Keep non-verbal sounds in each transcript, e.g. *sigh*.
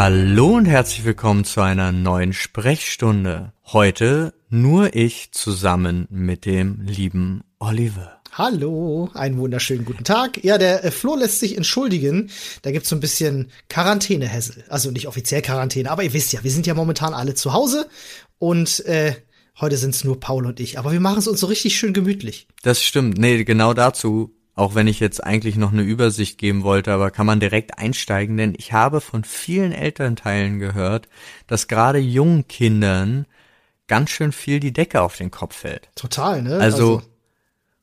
Hallo und herzlich willkommen zu einer neuen Sprechstunde. Heute nur ich zusammen mit dem lieben Oliver. Hallo, einen wunderschönen guten Tag. Ja, der äh, Flo lässt sich entschuldigen. Da gibt's so ein bisschen Quarantänehässel. Also nicht offiziell Quarantäne, aber ihr wisst ja, wir sind ja momentan alle zu Hause und äh, heute sind's nur Paul und ich. Aber wir machen es uns so richtig schön gemütlich. Das stimmt. Nee, genau dazu, auch wenn ich jetzt eigentlich noch eine Übersicht geben wollte, aber kann man direkt einsteigen, denn ich habe von vielen Elternteilen gehört, dass gerade jungen Kindern ganz schön viel die Decke auf den Kopf fällt. Total, ne? Also,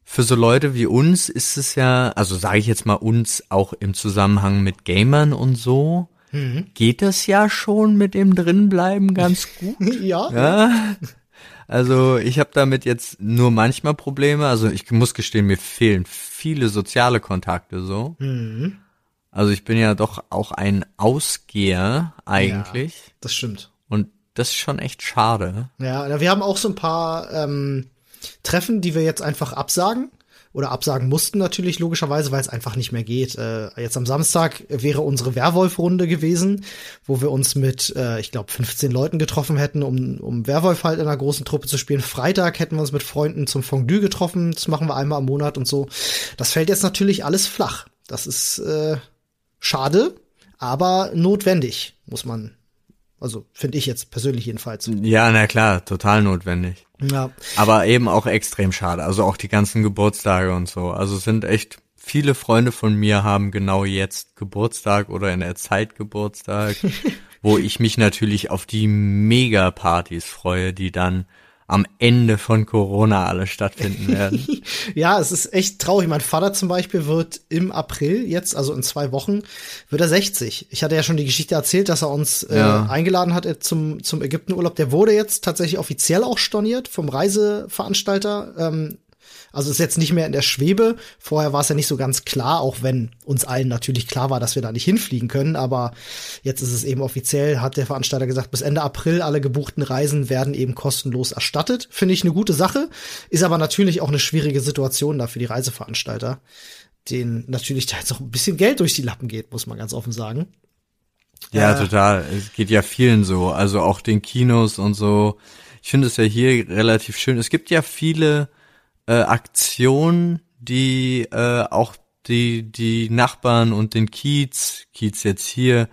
für so Leute wie uns ist es ja, also sage ich jetzt mal uns auch im Zusammenhang mit Gamern und so, Mhm. geht das ja schon mit dem drinbleiben ganz *laughs* gut. ja. Ja. Also ich habe damit jetzt nur manchmal Probleme. Also ich muss gestehen, mir fehlen viele soziale Kontakte so. Mhm. Also ich bin ja doch auch ein Ausgeher eigentlich. Ja, das stimmt. Und das ist schon echt schade. Ja, wir haben auch so ein paar ähm, Treffen, die wir jetzt einfach absagen oder absagen mussten natürlich logischerweise, weil es einfach nicht mehr geht. Äh, jetzt am Samstag wäre unsere Werwolf-Runde gewesen, wo wir uns mit, äh, ich glaube, 15 Leuten getroffen hätten, um, um Werwolf halt in einer großen Truppe zu spielen. Freitag hätten wir uns mit Freunden zum Fondue getroffen. Das machen wir einmal im Monat und so. Das fällt jetzt natürlich alles flach. Das ist äh, schade, aber notwendig, muss man. Also finde ich jetzt persönlich jedenfalls. Ja, na klar, total notwendig. Ja. Aber eben auch extrem schade. Also auch die ganzen Geburtstage und so. Also sind echt viele Freunde von mir haben genau jetzt Geburtstag oder in der Zeit Geburtstag, *laughs* wo ich mich natürlich auf die Mega-Partys freue, die dann am Ende von Corona alle stattfinden werden. *laughs* Ja, es ist echt traurig. Mein Vater zum Beispiel wird im April, jetzt, also in zwei Wochen, wird er 60. Ich hatte ja schon die Geschichte erzählt, dass er uns Ja. äh, eingeladen hat äh, zum, zum Ägyptenurlaub. Der wurde jetzt tatsächlich offiziell auch storniert vom Reiseveranstalter. Ähm, also ist jetzt nicht mehr in der Schwebe. Vorher war es ja nicht so ganz klar, auch wenn uns allen natürlich klar war, dass wir da nicht hinfliegen können. Aber jetzt ist es eben offiziell, hat der Veranstalter gesagt, bis Ende April alle gebuchten Reisen werden eben kostenlos erstattet. Finde ich eine gute Sache. Ist aber natürlich auch eine schwierige Situation da für die Reiseveranstalter, denen natürlich da jetzt auch ein bisschen Geld durch die Lappen geht, muss man ganz offen sagen. Ja, Äh. total. Es geht ja vielen so. Also auch den Kinos und so. Ich finde es ja hier relativ schön. Es gibt ja viele äh, Aktionen, die äh, auch die, die Nachbarn und den Kiez, Kiez jetzt hier,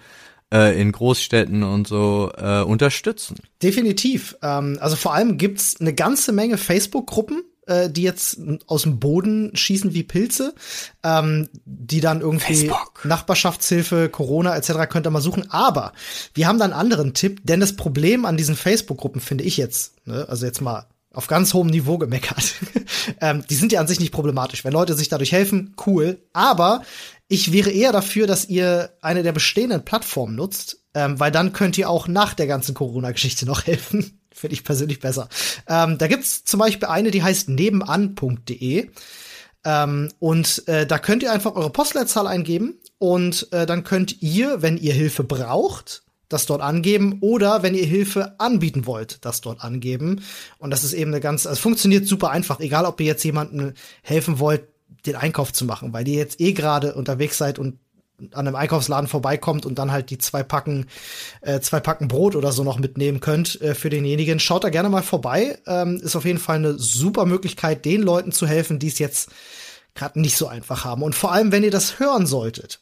äh, in Großstädten und so äh, unterstützen. Definitiv. Ähm, also vor allem gibt's eine ganze Menge Facebook-Gruppen, äh, die jetzt aus dem Boden schießen wie Pilze, ähm, die dann irgendwie Facebook. Nachbarschaftshilfe, Corona etc. könnt ihr mal suchen. Aber wir haben da einen anderen Tipp, denn das Problem an diesen Facebook-Gruppen finde ich jetzt, ne, also jetzt mal auf ganz hohem Niveau gemeckert. *laughs* ähm, die sind ja an sich nicht problematisch. Wenn Leute sich dadurch helfen, cool. Aber ich wäre eher dafür, dass ihr eine der bestehenden Plattformen nutzt, ähm, weil dann könnt ihr auch nach der ganzen Corona-Geschichte noch *laughs* helfen. Finde ich persönlich besser. Ähm, da gibt's zum Beispiel eine, die heißt nebenan.de. Ähm, und äh, da könnt ihr einfach eure Postleitzahl eingeben und äh, dann könnt ihr, wenn ihr Hilfe braucht, das dort angeben oder wenn ihr Hilfe anbieten wollt, das dort angeben. Und das ist eben eine ganz, also es funktioniert super einfach, egal ob ihr jetzt jemandem helfen wollt, den Einkauf zu machen, weil ihr jetzt eh gerade unterwegs seid und an einem Einkaufsladen vorbeikommt und dann halt die zwei Packen, äh, zwei Packen Brot oder so noch mitnehmen könnt äh, für denjenigen. Schaut da gerne mal vorbei. Ähm, ist auf jeden Fall eine super Möglichkeit, den Leuten zu helfen, die es jetzt gerade nicht so einfach haben. Und vor allem, wenn ihr das hören solltet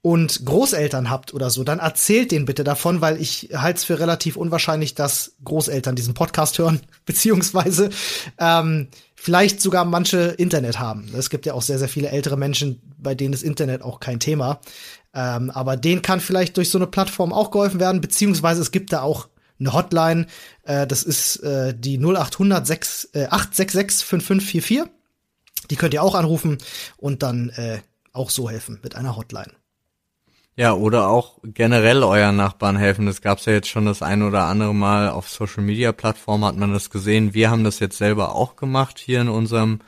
und Großeltern habt oder so, dann erzählt denen bitte davon, weil ich halte es für relativ unwahrscheinlich, dass Großeltern diesen Podcast hören, *laughs* beziehungsweise ähm, vielleicht sogar manche Internet haben. Es gibt ja auch sehr, sehr viele ältere Menschen, bei denen ist Internet auch kein Thema. Ähm, aber denen kann vielleicht durch so eine Plattform auch geholfen werden, beziehungsweise es gibt da auch eine Hotline, äh, das ist äh, die 0800 6, äh, 866 5544. Die könnt ihr auch anrufen und dann äh, auch so helfen mit einer Hotline. Ja, oder auch generell euren Nachbarn helfen. Das gab's ja jetzt schon das ein oder andere Mal auf Social Media Plattformen hat man das gesehen. Wir haben das jetzt selber auch gemacht hier in unserem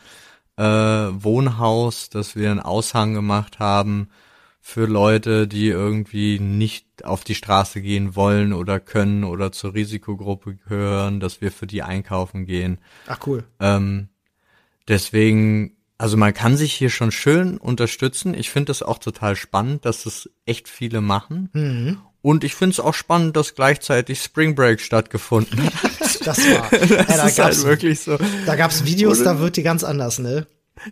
äh, Wohnhaus, dass wir einen Aushang gemacht haben für Leute, die irgendwie nicht auf die Straße gehen wollen oder können oder zur Risikogruppe gehören, dass wir für die einkaufen gehen. Ach cool. Ähm, deswegen, also man kann sich hier schon schön unterstützen. Ich finde das auch total spannend, dass das echt viele machen. und ich finde es auch spannend, dass gleichzeitig Spring Break stattgefunden *laughs* hat. Das war, *laughs* das ja, da ist gab's, halt wirklich so. da gab's Videos, Oder- da wird die ganz anders, ne?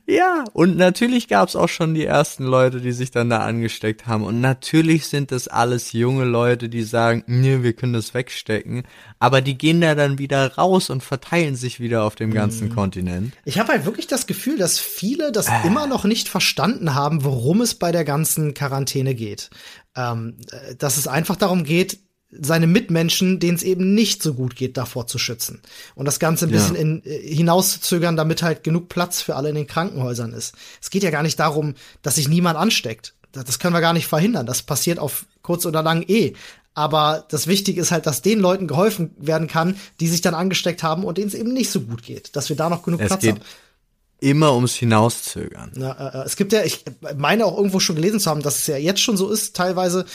Ja, und natürlich gab's auch schon die ersten Leute, die sich dann da angesteckt haben. Und natürlich sind das alles junge Leute, die sagen, nee, wir können das wegstecken. Aber die gehen da dann wieder raus und verteilen sich wieder auf dem ganzen Kontinent. Ich habe halt wirklich das Gefühl, dass viele das Äh. immer noch nicht verstanden haben, worum es bei der ganzen Quarantäne geht. Ähm, äh, dass es einfach darum geht, seine Mitmenschen, denen es eben nicht so gut geht, davor zu schützen. Und das Ganze ein Ja. bisschen in, äh, hinauszuzögern, damit halt genug Platz für alle in den Krankenhäusern ist. Es geht ja gar nicht darum, dass sich niemand ansteckt. Das können wir gar nicht verhindern. Das passiert auf kurz oder lang eh. Aber das Wichtige ist halt, dass den Leuten geholfen werden kann, die sich dann angesteckt haben und denen es eben nicht so gut geht. Dass wir da noch genug Es Platz haben. Immer ums Hinauszögern. Na, äh, äh, es gibt ja, ich meine auch irgendwo schon gelesen zu haben, dass es ja jetzt schon so ist, teilweise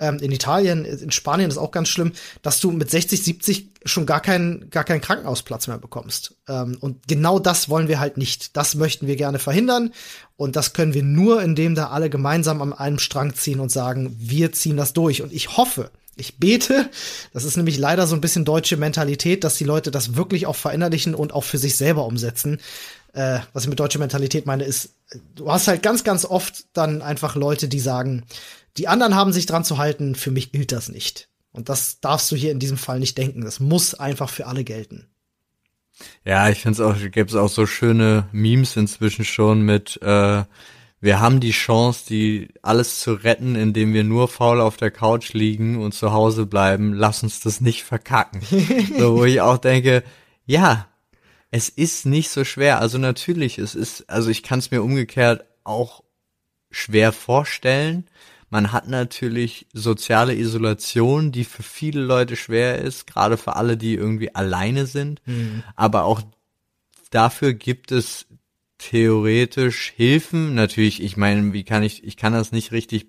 ähm, in Italien, in Spanien ist auch ganz schlimm, dass du mit 60, 70 schon gar keinen gar keinen Krankenhausplatz mehr bekommst. Ähm, und genau das wollen wir halt nicht. Das möchten wir gerne verhindern. Und das können wir nur, indem da alle gemeinsam an einem Strang ziehen und sagen, wir ziehen das durch. Und ich hoffe, ich bete, das ist nämlich leider so ein bisschen deutsche Mentalität, dass die Leute das wirklich auch verinnerlichen und auch für sich selber umsetzen. Äh, was ich mit deutscher Mentalität meine, ist, du hast halt ganz, ganz oft dann einfach Leute, die sagen, die anderen haben sich dran zu halten, für mich gilt das nicht. Und das darfst du hier in diesem Fall nicht denken. Das muss einfach für alle gelten. Ja, ich finde es auch, gibt es auch so schöne Memes inzwischen schon mit, äh, wir haben die Chance, die alles zu retten, indem wir nur faul auf der Couch liegen und zu Hause bleiben. Lass uns das nicht verkacken. *laughs* so, wo ich auch denke, ja, es ist nicht so schwer. Also natürlich, es ist, also ich kann es mir umgekehrt auch schwer vorstellen. Man hat natürlich soziale Isolation, die für viele Leute schwer ist, gerade für alle, die irgendwie alleine sind. Aber auch dafür gibt es theoretisch Hilfen. Natürlich, ich meine, wie kann ich, ich kann das nicht richtig,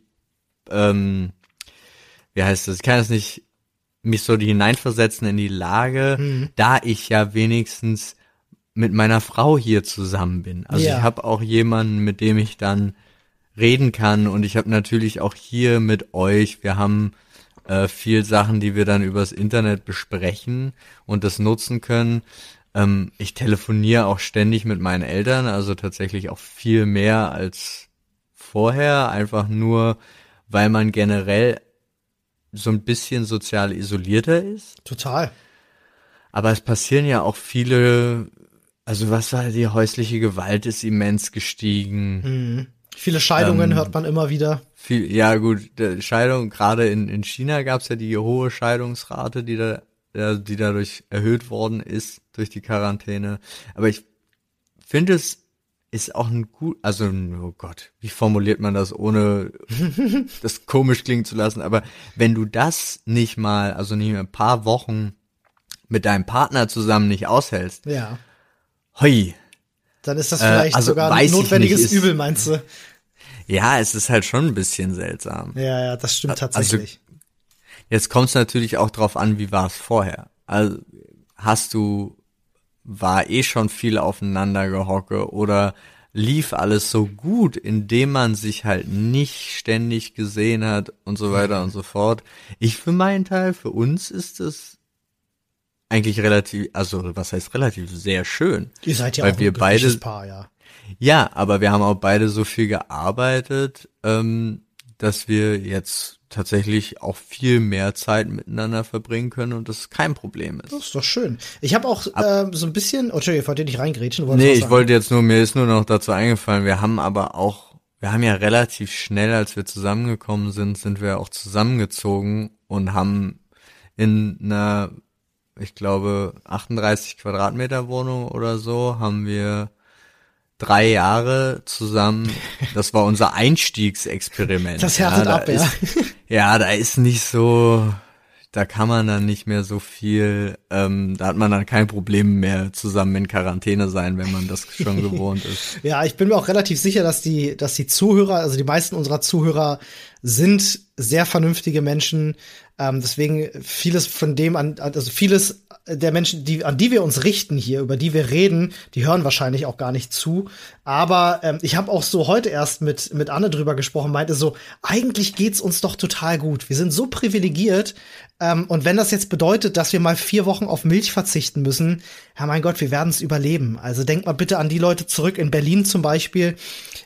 ähm, wie heißt das, ich kann das nicht mich so hineinversetzen in die Lage, da ich ja wenigstens mit meiner Frau hier zusammen bin. Also Ja. ich habe auch jemanden, mit dem ich dann reden kann und ich habe natürlich auch hier mit euch, wir haben äh, viel Sachen, die wir dann übers Internet besprechen und das nutzen können. Ähm, ich telefoniere auch ständig mit meinen Eltern, also tatsächlich auch viel mehr als vorher, einfach nur, weil man generell so ein bisschen sozial isolierter ist. Total. Aber es passieren ja auch viele, also was war die häusliche Gewalt ist immens gestiegen. Mhm. Viele Scheidungen Ähm, hört man immer wieder. Viel, ja gut, der Scheidung, gerade in, in China gab's ja die hohe Scheidungsrate, die da, die dadurch erhöht worden ist durch die Quarantäne. Aber ich finde es ist auch ein gut, also oh Gott, wie formuliert man das, ohne *laughs* das komisch klingen zu lassen. Aber wenn du das nicht mal, also nicht mehr ein paar Wochen mit deinem Partner zusammen nicht aushältst, Ja. Hoi, Dann ist das Äh, vielleicht also sogar ein notwendiges nicht, Übel, meinst du? ja, es ist halt schon ein bisschen seltsam. Ja, ja, das stimmt Also- tatsächlich. Jetzt kommt es natürlich auch drauf an, wie war es vorher. Also hast du, war eh schon viel aufeinander gehocke oder lief alles so gut, indem man sich halt nicht ständig gesehen hat und so weiter und so fort. Ich für meinen Teil, für uns ist es eigentlich relativ, also was heißt relativ, sehr schön. Ihr seid ja weil auch wir ein beide- Paar, ja. Ja, aber wir haben auch beide so viel gearbeitet, ähm, dass wir jetzt tatsächlich auch viel mehr Zeit miteinander verbringen können und das kein Problem ist. Das ist doch schön. Ich habe auch ähm, so ein bisschen, oh, Entschuldigung, ich wollte nicht reingrätschen. Nee, ich wollte jetzt nur, mir ist nur noch dazu eingefallen, wir haben aber auch, wir haben ja relativ schnell, als wir zusammengekommen sind, sind wir auch zusammengezogen und haben in einer, ich glaube, 38 Quadratmeter Wohnung oder so, haben wir drei Jahre zusammen, *laughs* das war unser Einstiegsexperiment. Das härtet da ab, ja. ist, ja, da ist nicht so, da kann man dann nicht mehr so viel, ähm, da hat man dann kein Problem mehr zusammen in Quarantäne sein, wenn man das schon gewohnt ist. *laughs* Ja, ich bin mir auch relativ sicher, dass die, dass die Zuhörer, also die meisten unserer Zuhörer sind sehr vernünftige Menschen. Ähm, deswegen vieles von dem an, also vieles der Menschen, die, an die wir uns richten hier, über die wir reden, die hören wahrscheinlich auch gar nicht zu. Aber ähm, ich habe auch so heute erst mit, mit Anne drüber gesprochen, meinte so, eigentlich geht's uns doch total gut. Wir sind so privilegiert. Ähm, und wenn das jetzt bedeutet, dass wir mal vier Wochen auf Milch verzichten müssen, ja mein Gott, wir werden es überleben. Also denkt mal bitte an die Leute zurück in Berlin zum Beispiel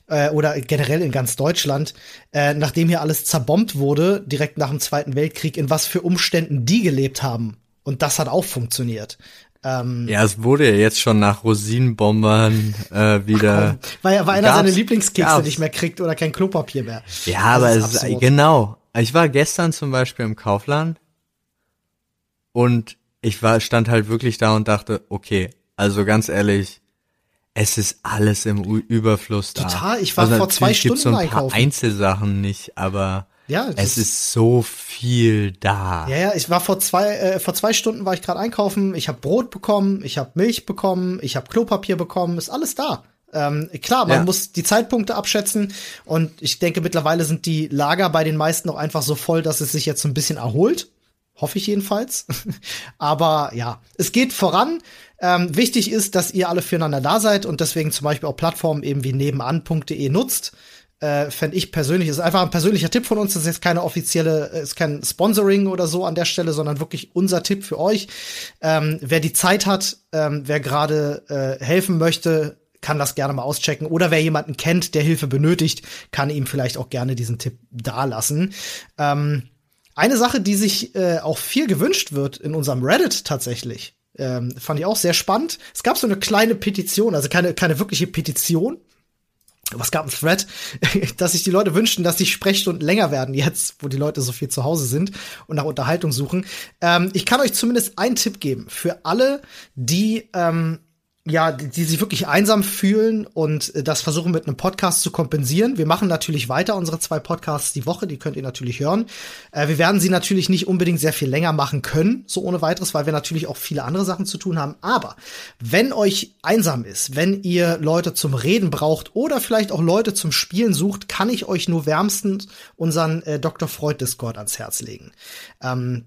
äh, oder generell in ganz Deutschland, äh, nachdem hier alles zerbombt wurde, direkt nach dem Zweiten Weltkrieg, in was für Umständen die gelebt haben. Und das hat auch funktioniert. Ähm, ja, es wurde ja jetzt schon nach Rosinenbombern äh, wieder. Komm, weil, weil einer seine Lieblingskekse gab's. nicht mehr kriegt oder kein Klopapier mehr. Ja, aber es ist, genau. Ich war gestern zum Beispiel im Kaufland und ich war, stand halt wirklich da und dachte, okay, also ganz ehrlich, es ist alles im U Überfluss da. Total, ich war also vor zwei Stunden so ein einkaufen. Paar Einzelsachen nicht, aber ja, es ist so viel da. Ja, ja, ich war vor zwei äh, vor zwei Stunden war ich gerade einkaufen. Ich habe Brot bekommen, ich habe Milch bekommen, ich habe Klopapier bekommen, ist alles da. Ähm, klar, man ja. muss die Zeitpunkte abschätzen und ich denke mittlerweile sind die Lager bei den meisten auch einfach so voll, dass es sich jetzt so ein bisschen erholt. Hoffe ich jedenfalls. *laughs* Aber ja, es geht voran. Ähm, wichtig ist, dass ihr alle füreinander da seid und deswegen zum Beispiel auch Plattformen eben wie nebenan.de nutzt. Äh, Fände ich persönlich, ist einfach ein persönlicher Tipp von uns. Das ist jetzt keine offizielle, ist kein Sponsoring oder so an der Stelle, sondern wirklich unser Tipp für euch. Ähm, wer die Zeit hat, ähm, wer gerade äh, helfen möchte, kann das gerne mal auschecken. Oder wer jemanden kennt, der Hilfe benötigt, kann ihm vielleicht auch gerne diesen Tipp dalassen. Ähm, eine Sache, die sich äh, auch viel gewünscht wird in unserem Reddit tatsächlich, ähm, fand ich auch sehr spannend. Es gab so eine kleine Petition, also keine, keine wirkliche Petition, aber es gab einen Thread, *laughs* dass sich die Leute wünschten, dass die Sprechstunden länger werden, jetzt, wo die Leute so viel zu Hause sind und nach Unterhaltung suchen. Ähm, ich kann euch zumindest einen Tipp geben für alle, die ähm, ja, die, die sich wirklich einsam fühlen und äh, das versuchen mit einem Podcast zu kompensieren. Wir machen natürlich weiter unsere zwei Podcasts die Woche, die könnt ihr natürlich hören. Äh, wir werden sie natürlich nicht unbedingt sehr viel länger machen können, so ohne weiteres, weil wir natürlich auch viele andere Sachen zu tun haben. Aber wenn euch einsam ist, wenn ihr Leute zum Reden braucht oder vielleicht auch Leute zum Spielen sucht, kann ich euch nur wärmstens unseren äh, Dr. Freud Discord ans Herz legen. Ähm,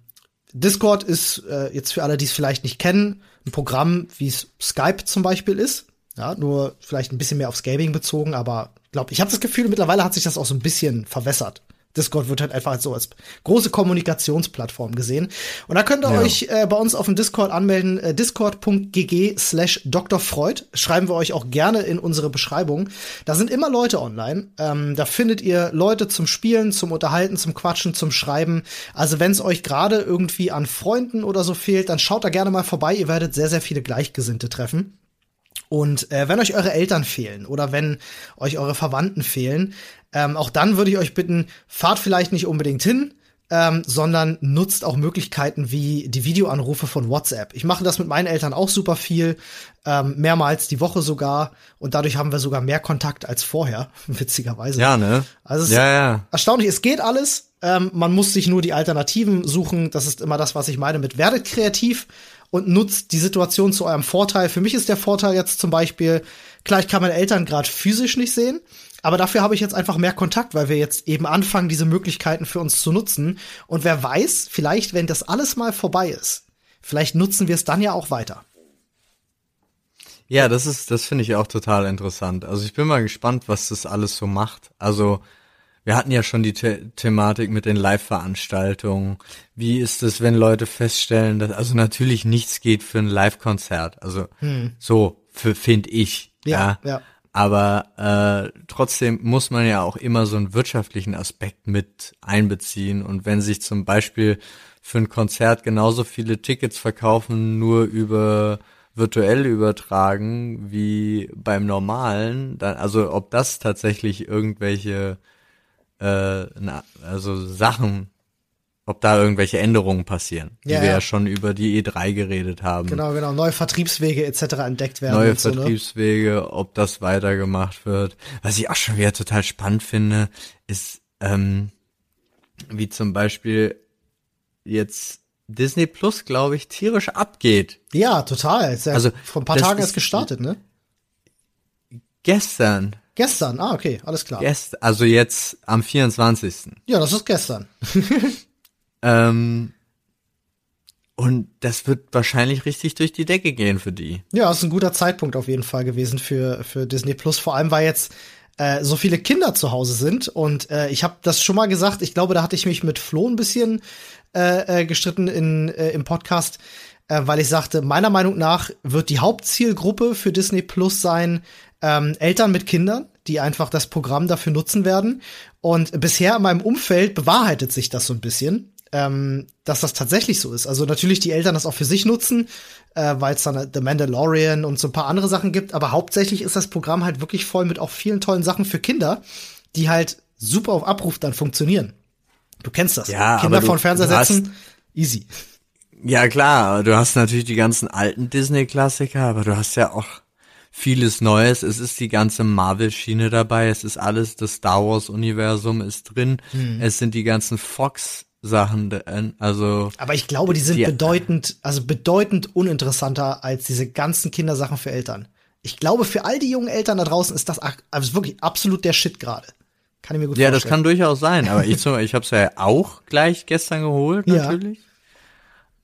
Discord ist äh, jetzt für alle, die es vielleicht nicht kennen, ein Programm, wie es Skype zum Beispiel ist. Ja, nur vielleicht ein bisschen mehr aufs Gaming bezogen, aber glaube, ich habe das Gefühl, mittlerweile hat sich das auch so ein bisschen verwässert. Discord wird halt einfach so als große Kommunikationsplattform gesehen. Und da könnt ihr ja. euch äh, bei uns auf dem Discord anmelden, äh, discord.gg slash Dr. Freud. Schreiben wir euch auch gerne in unsere Beschreibung. Da sind immer Leute online. Ähm, da findet ihr Leute zum Spielen, zum Unterhalten, zum Quatschen, zum Schreiben. Also wenn es euch gerade irgendwie an Freunden oder so fehlt, dann schaut da gerne mal vorbei. Ihr werdet sehr, sehr viele Gleichgesinnte treffen. Und äh, wenn euch eure Eltern fehlen oder wenn euch eure Verwandten fehlen, ähm, auch dann würde ich euch bitten, fahrt vielleicht nicht unbedingt hin, ähm, sondern nutzt auch Möglichkeiten wie die Videoanrufe von WhatsApp. Ich mache das mit meinen Eltern auch super viel, ähm, mehrmals die Woche sogar, und dadurch haben wir sogar mehr Kontakt als vorher, *laughs* witzigerweise. Ja, ne? Also es ja, ja. erstaunlich, es geht alles. Ähm, man muss sich nur die Alternativen suchen. Das ist immer das, was ich meine mit werdet kreativ und nutzt die Situation zu eurem Vorteil. Für mich ist der Vorteil jetzt zum Beispiel, klar, ich kann meine Eltern gerade physisch nicht sehen, aber dafür habe ich jetzt einfach mehr Kontakt, weil wir jetzt eben anfangen, diese Möglichkeiten für uns zu nutzen. Und wer weiß, vielleicht, wenn das alles mal vorbei ist, vielleicht nutzen wir es dann ja auch weiter. Ja, das ist, das finde ich auch total interessant. Also ich bin mal gespannt, was das alles so macht. Also wir hatten ja schon die The Thematik mit den Live-Veranstaltungen. Wie ist es, wenn Leute feststellen, dass also natürlich nichts geht für ein Live-Konzert. Also hm. so finde ich. Ja, ja. ja. Aber äh, trotzdem muss man ja auch immer so einen wirtschaftlichen Aspekt mit einbeziehen. Und wenn sich zum Beispiel für ein Konzert genauso viele Tickets verkaufen, nur über virtuell übertragen wie beim normalen, dann, also ob das tatsächlich irgendwelche äh, na, also Sachen ob da irgendwelche Änderungen passieren, die ja, wir ja. schon über die E3 geredet haben. Genau, genau, neue Vertriebswege etc. entdeckt werden. Neue so, ne? Vertriebswege, ne? ob das weitergemacht wird. Was ich auch schon wieder total spannend finde, ist, ähm, wie zum Beispiel jetzt Disney Plus, glaube ich, tierisch abgeht. Ja, total. Ja also vor ein paar Tagen erst gestartet, ne? Gestern. Gestern, ah, okay, alles klar. Gest also jetzt am 24. Ja, das ist gestern. *laughs* ähm, und das wird wahrscheinlich richtig durch die Decke gehen für die. Ja, ist ein guter Zeitpunkt auf jeden Fall gewesen für, für Disney Plus. Vor allem, weil jetzt äh, so viele Kinder zu Hause sind. Und äh, ich habe das schon mal gesagt, ich glaube, da hatte ich mich mit Flo ein bisschen äh, äh, gestritten in, äh, im Podcast, äh, weil ich sagte, meiner Meinung nach wird die Hauptzielgruppe für Disney Plus sein ähm, Eltern mit Kindern, die einfach das Programm dafür nutzen werden. Und bisher in meinem Umfeld bewahrheitet sich das so ein bisschen ähm, dass das tatsächlich so ist. Also natürlich die Eltern das auch für sich nutzen, äh, weil es dann The Mandalorian und so ein paar andere Sachen gibt, aber hauptsächlich ist das Programm halt wirklich voll mit auch vielen tollen Sachen für Kinder, die halt super auf Abruf dann funktionieren. Du kennst das. Ja, Kinder vor Fernseher setzen, easy. Ja, klar, du hast natürlich die ganzen alten Disney-Klassiker, aber du hast ja auch vieles Neues. Es ist die ganze Marvel-Schiene dabei. Es ist alles, das Star Wars-Universum ist drin. Hm. Es sind die ganzen Fox Sachen, also. Aber ich glaube, die sind die, bedeutend, also bedeutend uninteressanter als diese ganzen Kindersachen für Eltern. Ich glaube, für all die jungen Eltern da draußen ist das also wirklich absolut der Shit gerade. Kann ich mir gut ja, vorstellen. Ja, das kann durchaus sein. Aber ich, *laughs* so, ich habe es ja auch gleich gestern geholt, natürlich.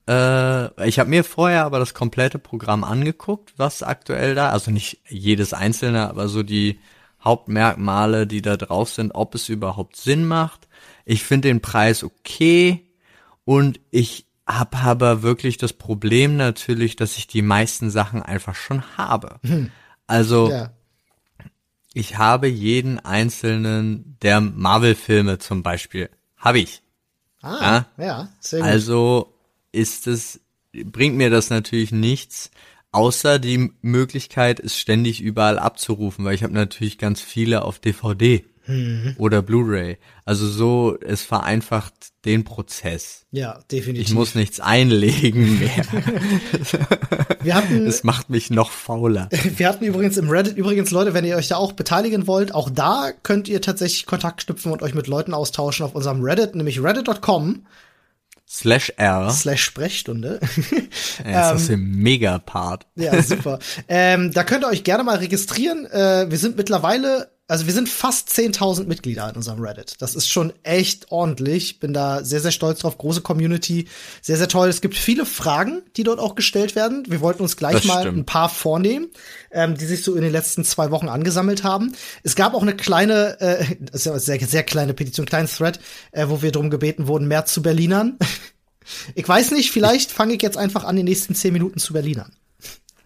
Ja. Äh, ich habe mir vorher aber das komplette Programm angeguckt, was aktuell da, also nicht jedes einzelne, aber so die Hauptmerkmale, die da drauf sind, ob es überhaupt Sinn macht ich finde den Preis okay und ich habe aber wirklich das Problem natürlich, dass ich die meisten Sachen einfach schon habe. Hm. Also ja. ich habe jeden einzelnen der Marvel-Filme zum Beispiel, habe ich. Ah, ja, ja sehr gut. Also ist es, bringt mir das natürlich nichts, außer die Möglichkeit, es ständig überall abzurufen, weil ich habe natürlich ganz viele auf DVD mhm. oder Blu-ray. Also so, es vereinfacht den Prozess. Ja, definitiv. Ich muss nichts einlegen mehr. *laughs* wir hatten, es macht mich noch fauler. *laughs* Wir hatten übrigens im Reddit, übrigens Leute, wenn ihr euch da auch beteiligen wollt, auch da könnt ihr tatsächlich Kontakt knüpfen und euch mit Leuten austauschen auf unserem Reddit, nämlich reddit.com Slash R. Slash Sprechstunde. Ja, das *laughs* ist ein Mega-Part. Ja, super. ähm, da könnt ihr euch gerne mal registrieren. Äh, wir sind mittlerweile also wir sind fast 10.000 Mitglieder in unserem Reddit. Das ist schon echt ordentlich. Bin da sehr, sehr stolz drauf. Große Community. Sehr, sehr toll. Es gibt viele Fragen, die dort auch gestellt werden. Wir wollten uns gleich mal ein paar vornehmen, ähm, die sich so in den letzten zwei Wochen angesammelt haben. Es gab auch eine kleine, äh, sehr, sehr kleine Petition, kleinen Thread, äh, wo wir darum gebeten wurden, mehr zu Berlinern. *laughs* ich weiß nicht, vielleicht fange ich jetzt einfach an, die nächsten zehn Minuten zu Berlinern.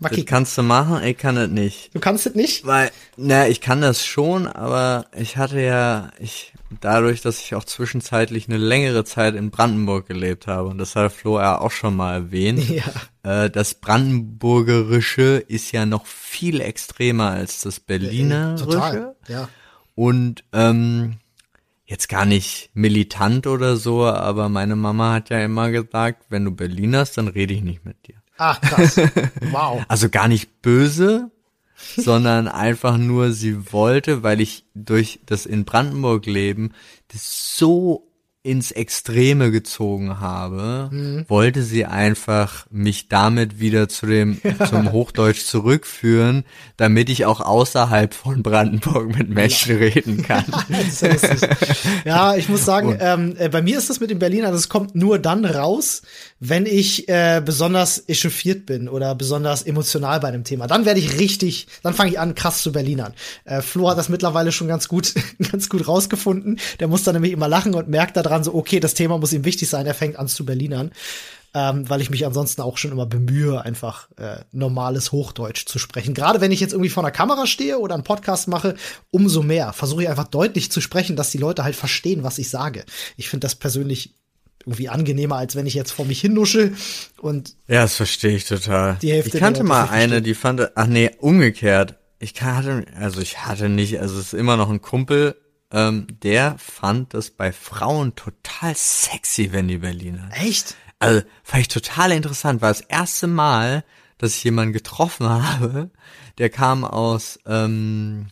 Das kannst du machen, ich kann es nicht. Du kannst es nicht? Weil, na, ich kann das schon, aber ich hatte ja, ich, dadurch, dass ich auch zwischenzeitlich eine längere Zeit in Brandenburg gelebt habe, und das hat Flo ja auch schon mal erwähnt, *laughs* ja. äh, das Brandenburgerische ist ja noch viel extremer als das Berlinerische. Total, ja. Und, ähm, jetzt gar nicht militant oder so, aber meine Mama hat ja immer gesagt, wenn du Berlinerst, dann rede ich nicht mit dir. Ach, krass. Wow. *laughs* Also gar nicht böse, sondern einfach nur, sie wollte, weil ich durch das in Brandenburg leben, das so ins Extreme gezogen habe, mhm. wollte sie einfach mich damit wieder zu dem *laughs* zum Hochdeutsch zurückführen, damit ich auch außerhalb von Brandenburg mit Menschen ja. reden kann. *laughs* ja, ich muss sagen, ähm, äh, bei mir ist das mit dem Berliner, das kommt nur dann raus, wenn ich äh, besonders echauffiert bin oder besonders emotional bei einem Thema. Dann werde ich richtig, dann fange ich an, krass zu Berlinern. Äh, Flo hat das mittlerweile schon ganz gut, *laughs* ganz gut rausgefunden. Der muss dann nämlich immer lachen und merkt da dran so, okay, das Thema muss ihm wichtig sein, er fängt an zu Berlinern. Ähm, weil ich mich ansonsten auch schon immer bemühe, einfach äh, normales Hochdeutsch zu sprechen. Gerade wenn ich jetzt irgendwie vor einer Kamera stehe oder einen Podcast mache, umso mehr versuche ich einfach deutlich zu sprechen, dass die Leute halt verstehen, was ich sage. Ich finde das persönlich irgendwie angenehmer, als wenn ich jetzt vor mich hinnuschel und Ja, das verstehe ich total. Die Hälfte ich kannte mal eine, die fand, ach nee, umgekehrt. Ich hatte, also ich hatte nicht, also es ist immer noch ein Kumpel, ähm, der fand das bei Frauen total sexy, wenn die Berliner. Echt? Also fand ich total interessant, war das erste Mal, dass ich jemanden getroffen *laughs* habe, der kam aus, ähm,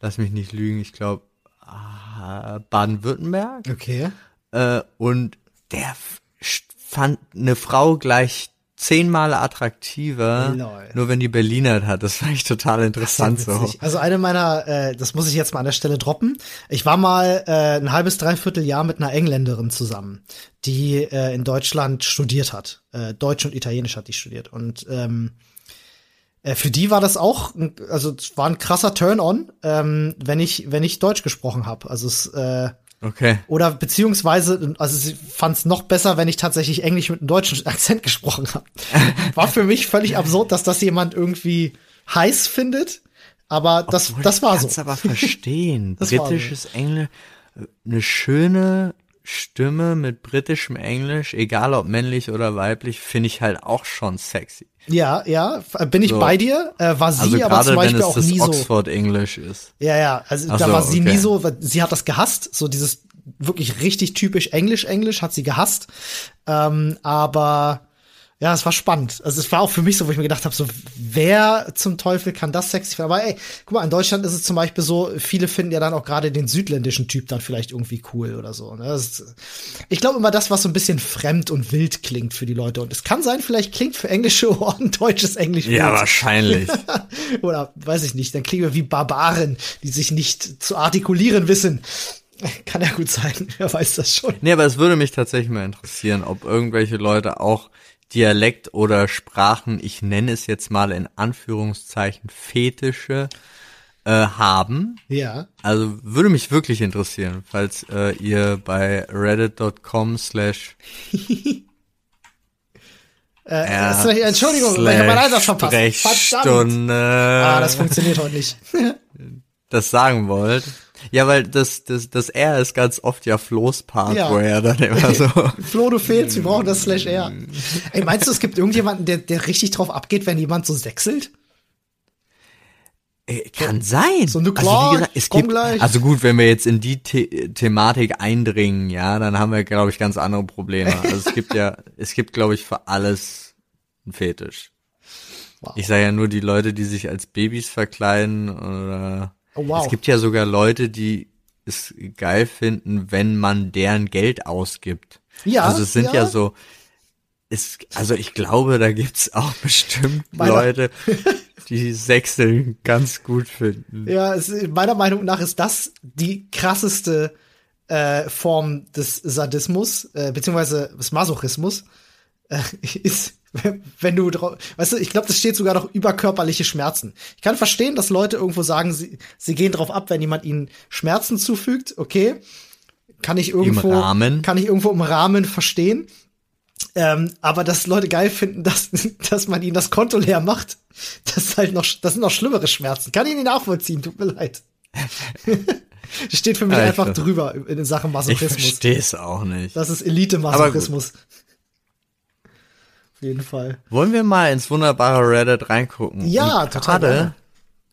lass mich nicht lügen, ich glaube ah, Baden-Württemberg. Okay. Äh, und der fand eine Frau gleich zehnmal attraktiver, Lol. nur wenn die Berliner hat. Das fand ich total interessant so. Also eine meiner, äh, das muss ich jetzt mal an der Stelle droppen. Ich war mal äh, ein halbes, dreiviertel Jahr mit einer Engländerin zusammen, die äh, in Deutschland studiert hat. Äh, Deutsch und Italienisch hat die studiert. Und ähm, äh, für die war das auch, also es war ein krasser Turn-on, ähm, wenn ich, wenn ich Deutsch gesprochen habe. Also es äh, Okay. oder beziehungsweise, also sie fand es noch besser, wenn ich tatsächlich Englisch mit einem deutschen *laughs* Akzent gesprochen habe. *laughs* War für mich völlig absurd, dass das jemand irgendwie heiß findet. Aber das, Obwohl, das war ich so. kann's aber verstehen. *laughs* War so. Britisches Englisch, eine schöne Stimme mit britischem Englisch, egal ob männlich oder weiblich, finde ich halt auch schon sexy. Ja, ja, bin ich So. bei dir. Äh, war sie Also aber zum Beispiel auch das nie so. Oxford English ist. Ja, ja, also Ach da so, war sie okay. nie so, sie hat das gehasst, so dieses wirklich richtig typisch Englisch-Englisch hat sie gehasst. Ähm, aber ja, es war spannend. Also es war auch für mich so, wo ich mir gedacht habe, so wer zum Teufel kann das sexy finden? Aber ey, guck mal, in Deutschland ist es zum Beispiel so, viele finden ja dann auch gerade den südländischen Typ dann vielleicht irgendwie cool oder so. Ne? Ist, ich glaube immer das, was so ein bisschen fremd und wild klingt für die Leute. Und es kann sein, vielleicht klingt für englische Ohren *laughs* deutsches Englisch Ja, wild. wahrscheinlich. *laughs* Oder weiß ich nicht, dann klingen wir wie Barbaren, die sich nicht zu artikulieren wissen. Kann ja gut sein, *laughs* wer weiß das schon. nee, aber es würde mich tatsächlich mal interessieren, ob irgendwelche Leute auch Dialekt oder Sprachen, ich nenne es jetzt mal in Anführungszeichen Fetische, äh, haben. Ja. Also würde mich wirklich interessieren, falls äh, ihr bei reddit.com slash *laughs* Äh, vielleicht- Entschuldigung, ich habe mein Einsatz verpasst. Verdammt. Ah, das funktioniert heute nicht. *laughs* das sagen wollt. Ja, weil das, das, das R ist ganz oft ja Flo's Part, Ja. wo er dann immer *laughs* so. Flo, du fehlst, wir brauchen das Slash R. Ey, meinst du, es gibt irgendjemanden, der, der richtig drauf abgeht, wenn jemand so sechselt? Äh, Kann sein. So, ne, klar, also, gesagt, es gibt, gleich. also gut, wenn wir jetzt in die The Thematik eindringen, ja, dann haben wir, glaube ich, ganz andere Probleme. *laughs* Also es gibt ja, es gibt, glaube ich, für alles einen Fetisch. Wow. Ich sage ja nur die Leute, die sich als Babys verkleiden oder Oh, wow. es gibt ja sogar Leute, die es geil finden, wenn man deren Geld ausgibt. Ja, Also es sind ja, ja. so, es, also ich glaube, da gibt's auch *laughs* bestimmt Meiner- Leute, die Sechseln ganz gut finden. Ja, es, meiner Meinung nach ist das die krasseste äh, Form des Sadismus, äh, beziehungsweise des Masochismus, äh, *laughs* ist, *laughs* wenn- du drauf, weißt du, ich glaube, das steht sogar noch über körperliche Schmerzen. Ich kann verstehen, dass Leute irgendwo sagen, sie, sie gehen drauf ab, wenn jemand ihnen Schmerzen zufügt, okay. Kann ich irgendwo, kann ich irgendwo im Rahmen verstehen. Ähm, aber dass Leute geil finden, *laughs* dass, dass man ihnen das Konto leer macht, das ist halt noch, das sind noch schlimmere Schmerzen. Kann ich nicht nachvollziehen, tut mir leid. das *laughs* steht für mich Alter. einfach drüber in Sachen Ich Masochismus. verstehe es auch nicht. Das ist Elite-Masochismus. Auf jeden Fall. Wollen wir mal ins wunderbare Reddit reingucken? Ja, Und total. Gerade,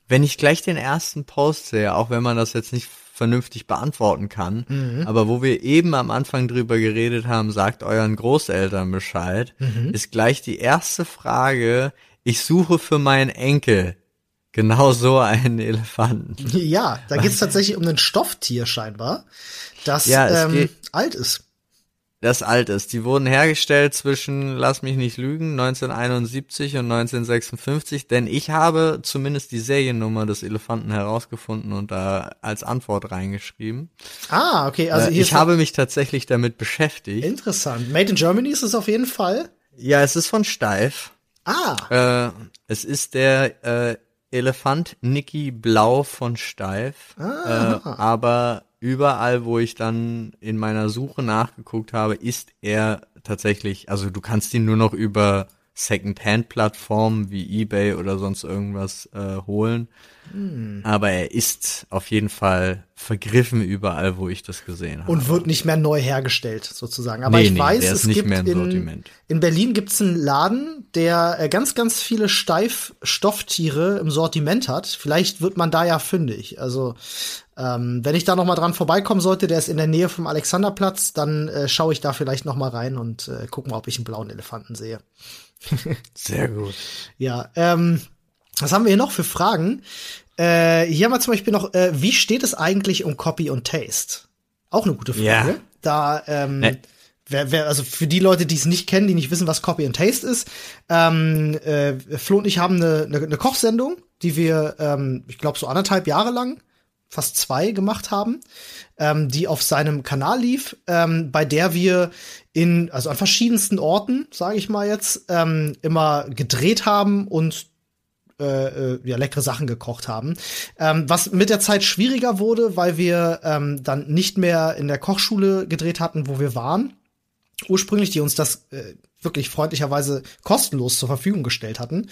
wenn ich gleich den ersten Post sehe, auch wenn man das jetzt nicht vernünftig beantworten kann, Mhm. aber wo wir eben am Anfang drüber geredet haben, sagt euren Großeltern Bescheid, Mhm. ist gleich die erste Frage, ich suche für meinen Enkel genau so einen Elefanten. Ja, da geht es *laughs* tatsächlich um ein Stofftier scheinbar, das Ja, ähm, geht- alt ist. Das alt ist. Die wurden hergestellt zwischen, lass mich nicht lügen, 1971 und 1956, denn ich habe zumindest die Seriennummer des Elefanten herausgefunden und da als Antwort reingeschrieben. Ah, okay, also Äh, ich habe mich tatsächlich damit beschäftigt. interessant. Made in Germany ist es auf jeden Fall. Ja, es ist von Steif. Ah, Äh, es ist der äh, Elefant Nicky Blau von Steif. Ah. Äh, aber überall, wo ich dann in meiner Suche nachgeguckt habe, ist er tatsächlich, also du kannst ihn nur noch über Second-Hand-Plattformen wie eBay oder sonst irgendwas äh, holen. Hm. Aber er ist auf jeden Fall vergriffen überall, wo ich das gesehen habe. und wird nicht mehr neu hergestellt, sozusagen. Aber Nee, ich nee, weiß, der es gibt mehr im in, Sortiment. in Berlin gibt's einen Laden, der äh, ganz, ganz viele Steifstofftiere im Sortiment hat. Vielleicht wird man da ja fündig. Also ähm, wenn ich da noch mal dran vorbeikommen sollte, der ist in der Nähe vom Alexanderplatz, dann äh, schaue ich da vielleicht noch mal rein und äh, gucke mal, ob ich einen blauen Elefanten sehe. *laughs* Sehr gut. Ja, ähm, was haben wir hier noch für Fragen? Äh, hier haben wir zum Beispiel noch, äh, wie steht es eigentlich um Copy und Taste? Auch eine gute Frage. Ja. Da ähm, Nee. wer, wer, also für die Leute, die es nicht kennen, die nicht wissen, was Copy and Taste ist, ähm, äh, Flo und ich haben eine, eine, eine Kochsendung, die wir, ähm, ich glaube, so anderthalb Jahre lang, fast zwei gemacht haben, ähm, die auf seinem Kanal lief, ähm, bei der wir in, also an verschiedensten Orten, sage ich mal jetzt, ähm, immer gedreht haben und äh, äh, ja, leckere Sachen gekocht haben. Ähm, was mit der Zeit schwieriger wurde, weil wir ähm, dann nicht mehr in der Kochschule gedreht hatten, wo wir waren. Ursprünglich, die uns das äh, wirklich freundlicherweise kostenlos zur Verfügung gestellt hatten.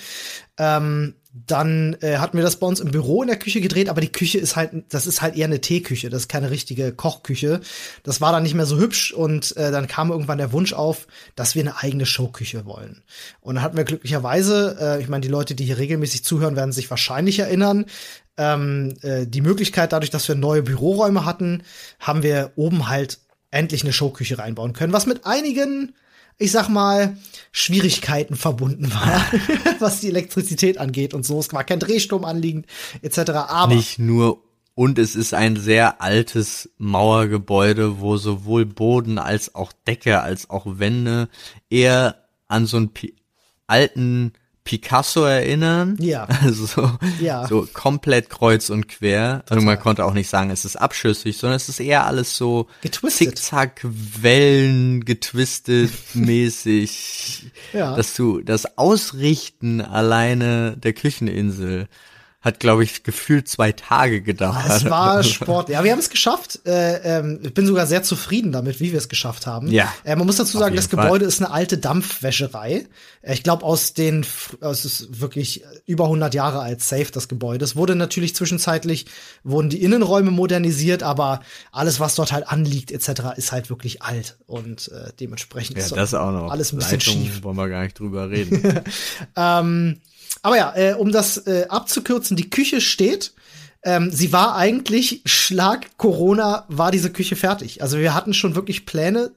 Ähm, dann äh, hatten wir das bei uns im Büro in der Küche gedreht, aber die Küche ist halt, das ist halt eher eine Teeküche, das ist keine richtige Kochküche. Das war dann nicht mehr so hübsch und äh, dann kam irgendwann der Wunsch auf, dass wir eine eigene Showküche wollen. Und dann hatten wir glücklicherweise, äh, ich meine, die Leute, die hier regelmäßig zuhören, werden sich wahrscheinlich erinnern, ähm, äh, die Möglichkeit, dadurch, dass wir neue Büroräume hatten, haben wir oben halt endlich eine Showküche reinbauen können, was mit einigen ich sag mal, Schwierigkeiten verbunden war, *laughs* was die Elektrizität angeht und so. Es war kein Drehsturm anliegend, etc. Aber nicht nur und es ist ein sehr altes Mauergebäude, wo sowohl Boden als auch Decke als auch Wände eher an so einen alten Picasso erinnern. Ja. *laughs* Also so, ja. so komplett kreuz und quer. Total. Und man konnte auch nicht sagen, es ist abschüssig, sondern es ist eher alles so getwistet. Zickzack, Wellen, getwistet *laughs* mäßig. ja. Dass du das Ausrichten alleine der Kücheninsel hat, glaube ich, gefühlt zwei Tage gedauert. Es war *laughs* Sport. Ja, wir haben es geschafft. Äh, ähm, ich bin sogar sehr zufrieden damit, wie wir es geschafft haben. Ja. Äh, man muss dazu sagen, das Gebäude Fall. ist eine alte Dampfwäscherei. Äh, ich glaube, aus den, es ist wirklich über 100 Jahre alt, safe, das Gebäude. Es wurde natürlich zwischenzeitlich, wurden die Innenräume modernisiert, aber alles, was dort halt anliegt, etc., ist halt wirklich alt. Und äh, dementsprechend ja, ist das auch noch. alles ein bisschen Leitung schief. wollen wir gar nicht drüber *laughs* reden. ähm, aber ja, äh, um das äh, abzukürzen, die Küche steht. Ähm, sie war eigentlich Schlag Corona war diese Küche fertig. Also wir hatten schon wirklich Pläne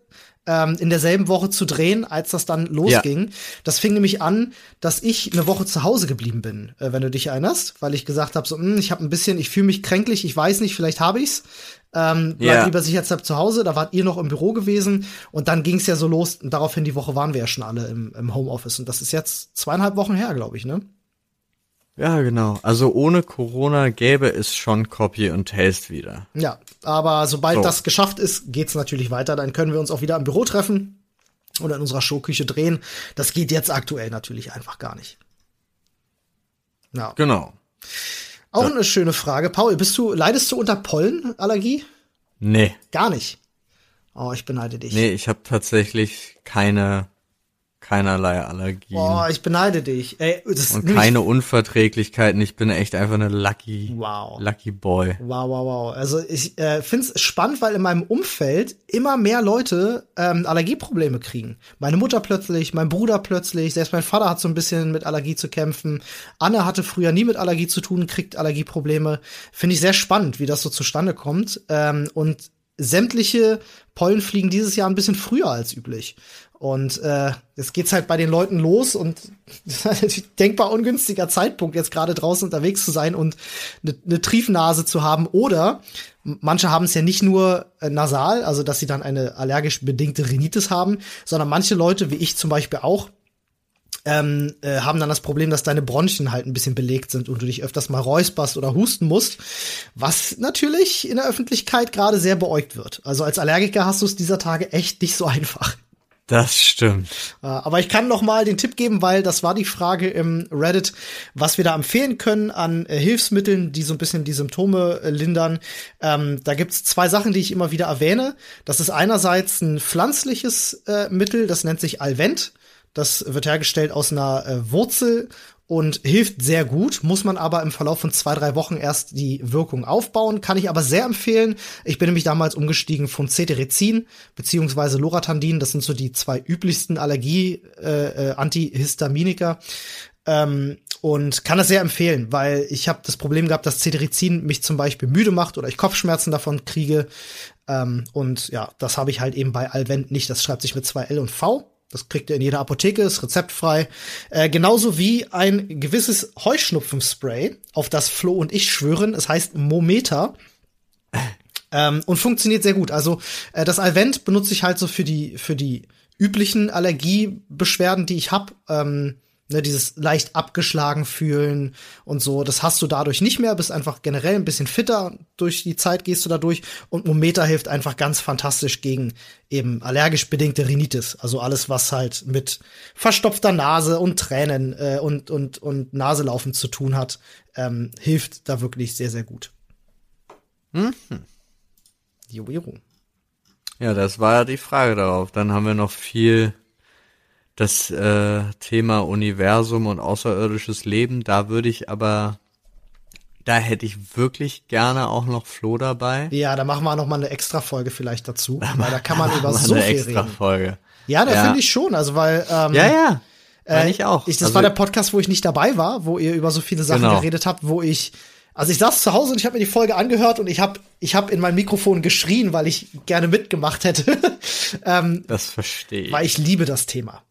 ähm, in derselben Woche zu drehen, als das dann losging. Ja. Das fing nämlich an, dass ich eine Woche zu Hause geblieben bin, äh, wenn du dich erinnerst, weil ich gesagt habe, so, mh, hm, ich habe ein bisschen, ich fühle mich kränklich, ich weiß nicht, vielleicht habe ich's. Ähm, bleib ja. lieber sicherheitshalber zu Hause, da wart ihr noch im Büro gewesen und dann ging's ja so los und daraufhin die Woche waren wir ja schon alle im, im Homeoffice und das ist jetzt zweieinhalb Wochen her, glaube ich, ne? Ja, genau. Also ohne Corona gäbe es schon Copy und Taste wieder. Ja, aber sobald so. das geschafft ist, geht's natürlich weiter. Dann können wir uns auch wieder im Büro treffen oder in unserer Showküche drehen. Das geht jetzt aktuell natürlich einfach gar nicht. Ja. Genau. Auch eine schöne Frage. Paul, bist du, leidest du unter Pollenallergie? Nee. Gar nicht. Oh, ich beneide dich. Nee, ich habe tatsächlich keine keinerlei Allergien. Boah, ich beneide dich. Ey, das und keine Unverträglichkeiten. Ich bin echt einfach eine Lucky, wow. Lucky Boy. Wow, wow, wow. Also ich äh, finde es spannend, weil in meinem Umfeld immer mehr Leute ähm, Allergieprobleme kriegen. Meine Mutter plötzlich, mein Bruder plötzlich, selbst mein Vater hat so ein bisschen mit Allergie zu kämpfen. Anne hatte früher nie mit Allergie zu tun, kriegt Allergieprobleme. Finde ich sehr spannend, wie das so zustande kommt. Ähm, und sämtliche Pollen fliegen dieses Jahr ein bisschen früher als üblich. Und äh, jetzt geht's halt bei den Leuten los und *laughs* denkbar ungünstiger Zeitpunkt, jetzt gerade draußen unterwegs zu sein und eine ne Triefnase zu haben. Oder manche haben es ja nicht nur äh, nasal, also dass sie dann eine allergisch bedingte Rhinitis haben, sondern manche Leute, wie ich zum Beispiel auch, ähm, äh, haben dann das Problem, dass deine Bronchien halt ein bisschen belegt sind und du dich öfters mal räusperst oder husten musst, was natürlich in der Öffentlichkeit gerade sehr beäugt wird. Also als Allergiker hast du es dieser Tage echt nicht so *laughs* einfach. Das stimmt. Äh, aber ich kann noch mal den Tipp geben, weil das war die Frage im Reddit, was wir da empfehlen können an äh, Hilfsmitteln, die so ein bisschen die Symptome äh, lindern. Ähm, da gibt's zwei Sachen, die ich immer wieder erwähne. Das ist einerseits ein pflanzliches äh, Mittel, das nennt sich Alvent. Das wird hergestellt aus einer äh, Wurzel und hilft sehr gut, muss man aber im Verlauf von zwei, drei Wochen erst die Wirkung aufbauen. Kann ich aber sehr empfehlen. Ich bin nämlich damals umgestiegen von Cetirizin beziehungsweise Loratandin. Das sind so die zwei üblichsten Allergie-Antihistaminika. Äh, äh, ähm, und kann das sehr empfehlen, weil ich habe das Problem gehabt, dass Cetirizin mich zum Beispiel müde macht oder ich Kopfschmerzen davon kriege. Ähm, und ja, das habe ich halt eben bei Alvent nicht. Das schreibt sich mit zwei L und V. Das kriegt ihr in jeder Apotheke, ist rezeptfrei. Äh, genauso wie ein gewisses Heuschnupfenspray, auf das Flo und ich schwören. Es heißt Mometa. Ähm, und funktioniert sehr gut. Also äh, das Alvent benutze ich halt so für die für die üblichen Allergiebeschwerden, die ich hab. Ähm, ne, dieses leicht abgeschlagen fühlen und so. Das hast du dadurch nicht mehr. Bist einfach generell ein bisschen fitter. Durch die Zeit gehst du dadurch. Und Mometer hilft einfach ganz fantastisch gegen eben allergisch bedingte Rhinitis. Also alles, was halt mit verstopfter Nase und Tränen äh, und und und Naselaufen zu tun hat, ähm, hilft da wirklich sehr sehr gut. Mhm. Jo, jo. Ja, das war ja die Frage darauf. Dann haben wir noch viel das äh, Thema Universum und außerirdisches Leben. Da würde ich aber, da hätte ich wirklich gerne auch noch Flo dabei. Ja, da machen wir noch mal eine extra Folge vielleicht dazu, Da weil da kann man *laughs* über so eine viel extra reden. Folge. Ja, da Ja. finde ich schon. Also weil ähm, Ja, ja. Äh, ich auch. Ich, das Also- war der Podcast, wo ich nicht dabei war, wo ihr über so viele Sachen Genau. geredet habt, wo ich also ich saß zu Hause und ich habe mir die Folge angehört und ich habe ich hab in mein Mikrofon geschrien, weil ich gerne mitgemacht hätte, *laughs* ähm, Das verstehe ich. weil ich liebe das Thema.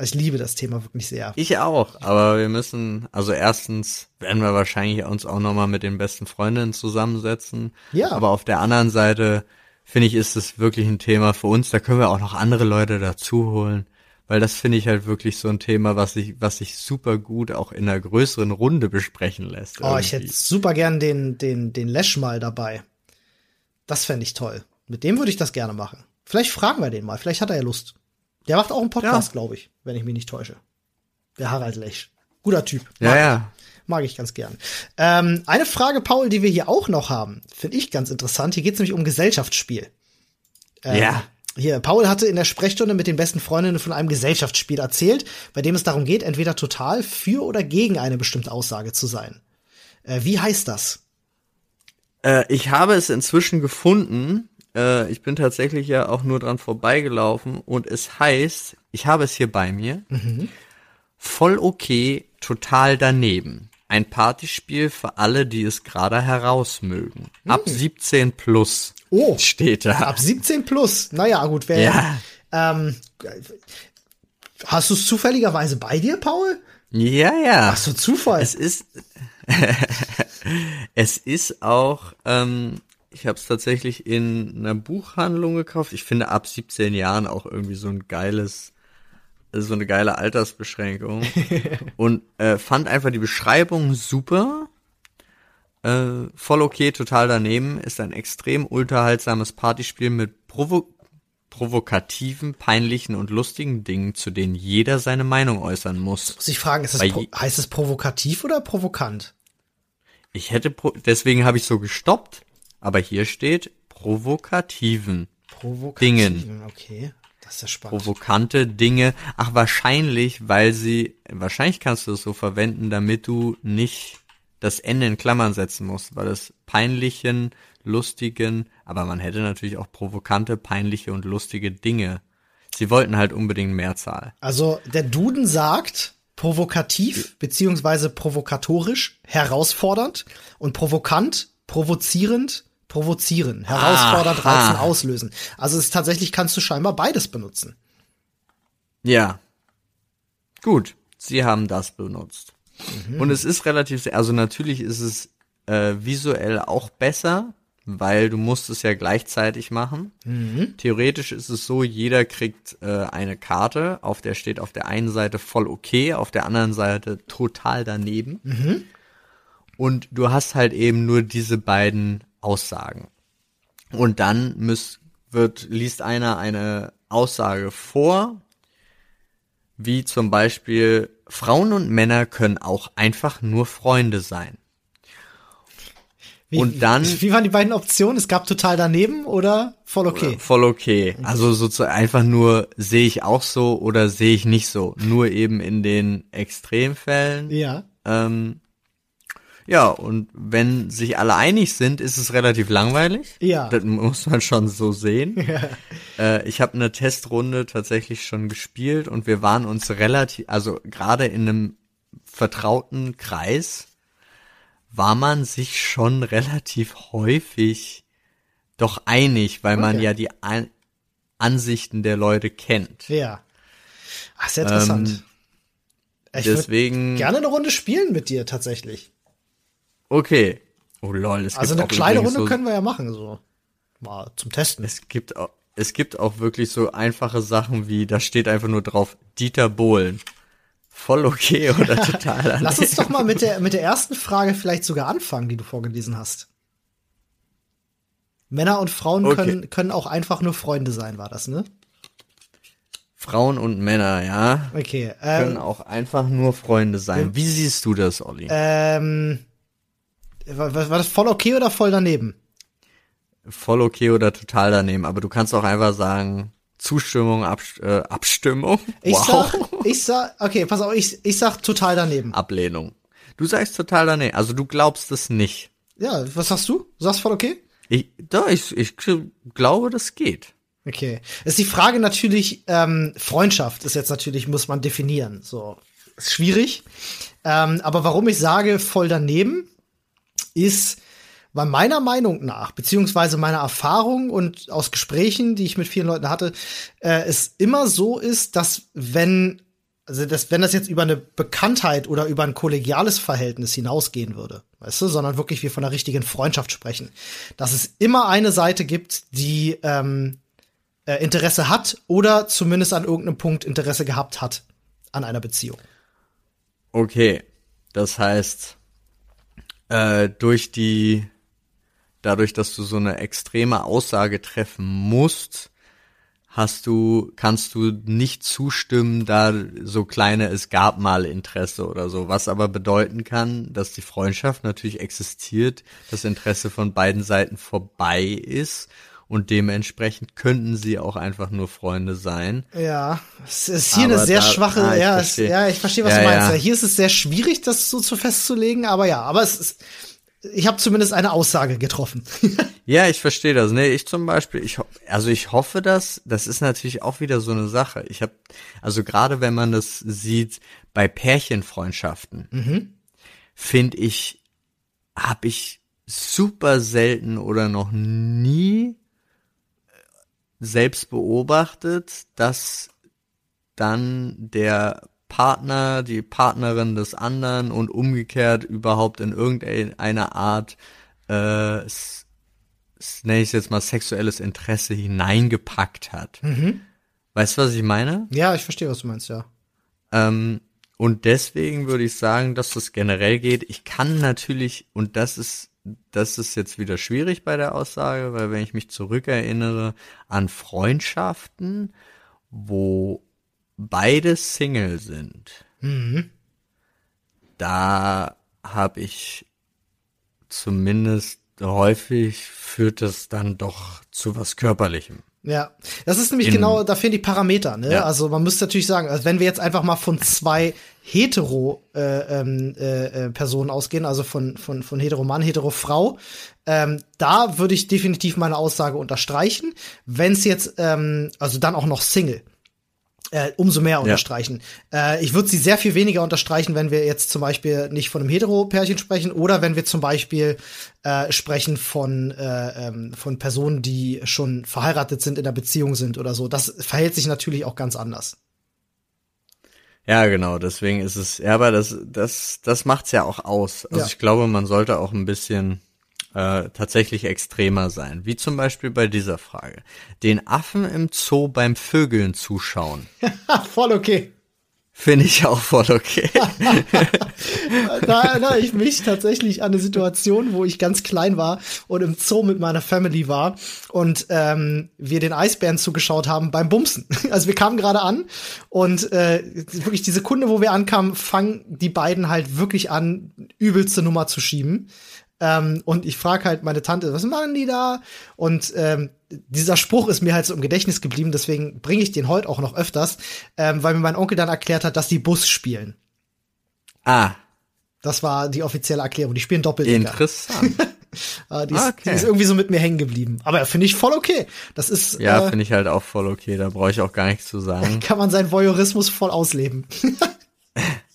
Ich liebe das Thema wirklich sehr. Ich auch, aber wir müssen, also erstens werden wir wahrscheinlich uns auch nochmal mit den besten Freundinnen zusammensetzen. Ja. Aber auf der anderen Seite, finde ich, ist es wirklich ein Thema für uns. Da können wir auch noch andere Leute dazu holen. Weil das finde ich halt wirklich so ein Thema, was sich, was sich super gut auch in einer größeren Runde besprechen lässt. Oh, ich hätte irgendwie. super gern den den den Lesch mal dabei. Das fände ich toll. Mit dem würde ich das gerne machen. Vielleicht fragen wir den mal. Vielleicht hat er ja Lust. Der macht auch einen Podcast, Ja. glaube ich, wenn ich mich nicht täusche. Der Harald Lesch. Guter Typ. Ja, Mag ja. Mag ich ganz gern. Ähm, eine Frage, Paul, die wir hier auch noch haben, finde ich ganz interessant. Hier geht es nämlich um Gesellschaftsspiel. Ähm, Ja. Hier, Paul hatte in der Sprechstunde mit den besten Freundinnen von einem Gesellschaftsspiel erzählt, bei dem es darum geht, entweder total für oder gegen eine bestimmte Aussage zu sein. Äh, wie heißt das? Äh, ich habe es inzwischen gefunden. Äh, ich bin tatsächlich ja auch nur dran vorbeigelaufen und es heißt, ich habe es hier bei mir. Voll okay, total daneben. Ein Partyspiel für alle, die es gerade heraus mögen. Ab 17 plus Oh, steht da. ab 17 plus. Naja, gut, wer. Ja. Ähm, hast du es zufälligerweise bei dir, Paul? Ja, ja. Ach so, Zufall. Es ist, *laughs* es ist auch, ähm, ich habe es tatsächlich in einer Buchhandlung gekauft. Ich finde ab 17 Jahren auch irgendwie so ein geiles, so eine geile Altersbeschränkung *laughs* und äh, fand einfach die Beschreibung super. Äh, voll okay, total daneben. Ist ein extrem unterhaltsames Partyspiel mit provo provokativen, peinlichen und lustigen Dingen, zu denen jeder seine Meinung äußern muss. Muss ich fragen, ist es heißt es provokativ oder provokant? Ich hätte, deswegen habe ich so gestoppt, aber hier steht provokativen, Provokativ. Dingen. Okay, das ist ja spannend. provokante Dinge. Ach, wahrscheinlich, weil sie, wahrscheinlich kannst du es so verwenden, damit du nicht das Ende in Klammern setzen musst, weil es peinlichen, lustigen, aber man hätte natürlich auch provokante, peinliche und lustige Dinge. Sie wollten halt unbedingt Mehrzahl. Also der Duden sagt provokativ beziehungsweise provokatorisch, herausfordernd und provokant, provozierend, provozieren, herausfordernd, Aha. reizen, auslösen. Also es ist tatsächlich kannst du scheinbar beides benutzen. Ja. Gut, sie haben das benutzt. Mhm. Und es ist relativ, also natürlich ist es äh, visuell auch besser, weil du musst es ja gleichzeitig machen. Mhm. Theoretisch ist es so, jeder kriegt äh, eine Karte, auf der steht auf der einen Seite voll okay, auf der anderen Seite total daneben. Mhm. Und du hast halt eben nur diese beiden Aussagen. Und dann muss, wird, liest einer eine Aussage vor, wie zum Beispiel, Frauen und Männer können auch einfach nur Freunde sein. Wie, Und dann- wie, wie waren die beiden Optionen? Es gab total daneben oder voll okay? Voll okay. Also sozusagen einfach nur sehe ich auch so oder sehe ich nicht so. Nur eben in den Extremfällen. Ja. Ähm, ja, und wenn sich alle einig sind, ist es relativ langweilig. Ja. Das muss man schon so sehen. *laughs* äh, ich habe eine Testrunde tatsächlich schon gespielt und wir waren uns relativ, also gerade in einem vertrauten Kreis, war man sich schon relativ häufig doch einig, weil man Okay. ja die An Ansichten der Leute kennt. Ja. Ach, sehr interessant. Ähm, ich würde Deswegen, gerne eine Runde spielen mit dir tatsächlich. Okay. Oh lol, es Also eine auch kleine Runde so, können wir ja machen so. mal zum Testen. Es gibt auch, es gibt auch wirklich so einfache Sachen wie, da steht einfach nur drauf, Dieter Bohlen. Voll okay *laughs* oder total Lass uns doch mal mit der, mit der ersten Frage vielleicht sogar anfangen, die du vorgelesen hast. Männer und Frauen Okay. können, können auch einfach nur Freunde sein, war das, ne? Frauen und Männer, ja, Okay. können Ähm, auch einfach nur Freunde sein. Wie siehst du das, Olli? ähm, war, war das voll okay oder voll daneben? Voll okay oder total daneben, aber du kannst auch einfach sagen, Zustimmung, Abst äh, Abstimmung, Ich wow, sag, *laughs* ich sag, okay, pass auf, ich, ich sag total daneben. Ablehnung. Du sagst total daneben, also du glaubst es nicht. Ja, was sagst du? Du sagst voll okay? Ich, doch, ich, ich glaube, das geht. Okay. Ist die Frage natürlich, ähm, Freundschaft ist jetzt natürlich, muss man definieren. So, ist schwierig. Ähm, aber warum ich sage, voll daneben, ist, weil meiner Meinung nach, beziehungsweise meiner Erfahrung und aus Gesprächen, die ich mit vielen Leuten hatte, äh, es immer so ist, dass wenn, also das, wenn das jetzt über eine Bekanntheit oder über ein kollegiales Verhältnis hinausgehen würde, weißt du, sondern wirklich wir von einer richtigen Freundschaft sprechen, dass es immer eine Seite gibt, die ähm, äh, Interesse hat oder zumindest an irgendeinem Punkt Interesse gehabt hat an einer Beziehung. Okay, das heißt, äh, durch die, dadurch, dass du so eine extreme Aussage treffen musst, hast du, kannst du nicht zustimmen, da so kleine, es gab mal Interesse oder so, was aber bedeuten kann, dass die Freundschaft natürlich existiert, das Interesse von beiden Seiten vorbei ist und dementsprechend könnten sie auch einfach nur Freunde sein. Ja, es ist hier Aber eine sehr da- schwache, ah, ja, es, ja, ich verstehe, was Ja, du meinst. ja. Hier ist es sehr schwierig, das so zu festzulegen, aber ja, aber es ist, ich habe zumindest eine Aussage getroffen. *laughs* Ja, ich verstehe das. Nee, ich zum Beispiel, ich also ich hoffe, dass das ist natürlich auch wieder so eine Sache. Ich habe also gerade wenn man das sieht bei Pärchenfreundschaften, finde ich, habe ich super selten oder noch nie selbst beobachtet, dass dann der Partner, die Partnerin des anderen und umgekehrt überhaupt in irgendeiner Art, äh, nenne ich es jetzt mal sexuelles Interesse hineingepackt hat. Weißt du, was ich meine? ja, ich verstehe, was du meinst, ja. Ähm, und deswegen würde ich sagen, dass das generell geht. Ich kann natürlich, und das ist, das ist jetzt wieder schwierig bei der Aussage, weil wenn ich mich zurückerinnere an Freundschaften, wo beide Single sind, da habe ich zumindest häufig führt es dann doch zu was Körperlichem. Ja, das ist nämlich In- genau, da fehlen die Parameter, ne? Ja. Also man müsste natürlich sagen, also wenn wir jetzt einfach mal von zwei hetero äh, ähm, äh, äh, Personen ausgehen, also von von von hetero Mann, hetero Frau, ähm, da würde ich definitiv meine Aussage unterstreichen. Wenn es jetzt, ähm, also dann auch noch Single. Äh, umso mehr unterstreichen. Äh, ich würde sie sehr viel weniger unterstreichen, wenn wir jetzt zum Beispiel nicht von einem Hetero-Pärchen sprechen oder wenn wir zum Beispiel äh, sprechen von, äh, ähm, von Personen, die schon verheiratet sind, in der Beziehung sind oder so. Das verhält sich natürlich auch ganz anders. Ja, genau, deswegen ist es, ja, aber das, das, das macht's ja auch aus. Also Ja. ich glaube, man sollte auch ein bisschen äh, tatsächlich extremer sein. Wie zum Beispiel bei dieser Frage. Den Affen im Zoo beim Vögeln zuschauen. *laughs* Voll okay. Finde ich auch voll okay. *laughs* Da erinnere ich mich tatsächlich an eine Situation, wo ich ganz klein war und im Zoo mit meiner Family war und ähm, wir den Eisbären zugeschaut haben beim Bumsen. *laughs* Also wir kamen gerade an und äh, wirklich die Sekunde, wo wir ankamen, fangen die beiden halt wirklich an, übelste Nummer zu schieben. Ähm, und ich frage halt meine Tante, was machen die da? Und ähm, dieser Spruch ist mir halt so im Gedächtnis geblieben, deswegen bringe ich den heute auch noch öfters, ähm, weil mir mein Onkel dann erklärt hat, dass die Bus spielen. ah, Das war die offizielle Erklärung. Die spielen Doppeldecker. interessant. *laughs* Ah, die, ist, Okay. die ist irgendwie so mit mir hängen geblieben. Aber finde ich voll okay. Das ist, Ja, äh, finde ich halt auch voll okay. Da brauche ich auch gar nichts zu sagen. *laughs* kann man seinen Voyeurismus voll ausleben. *laughs*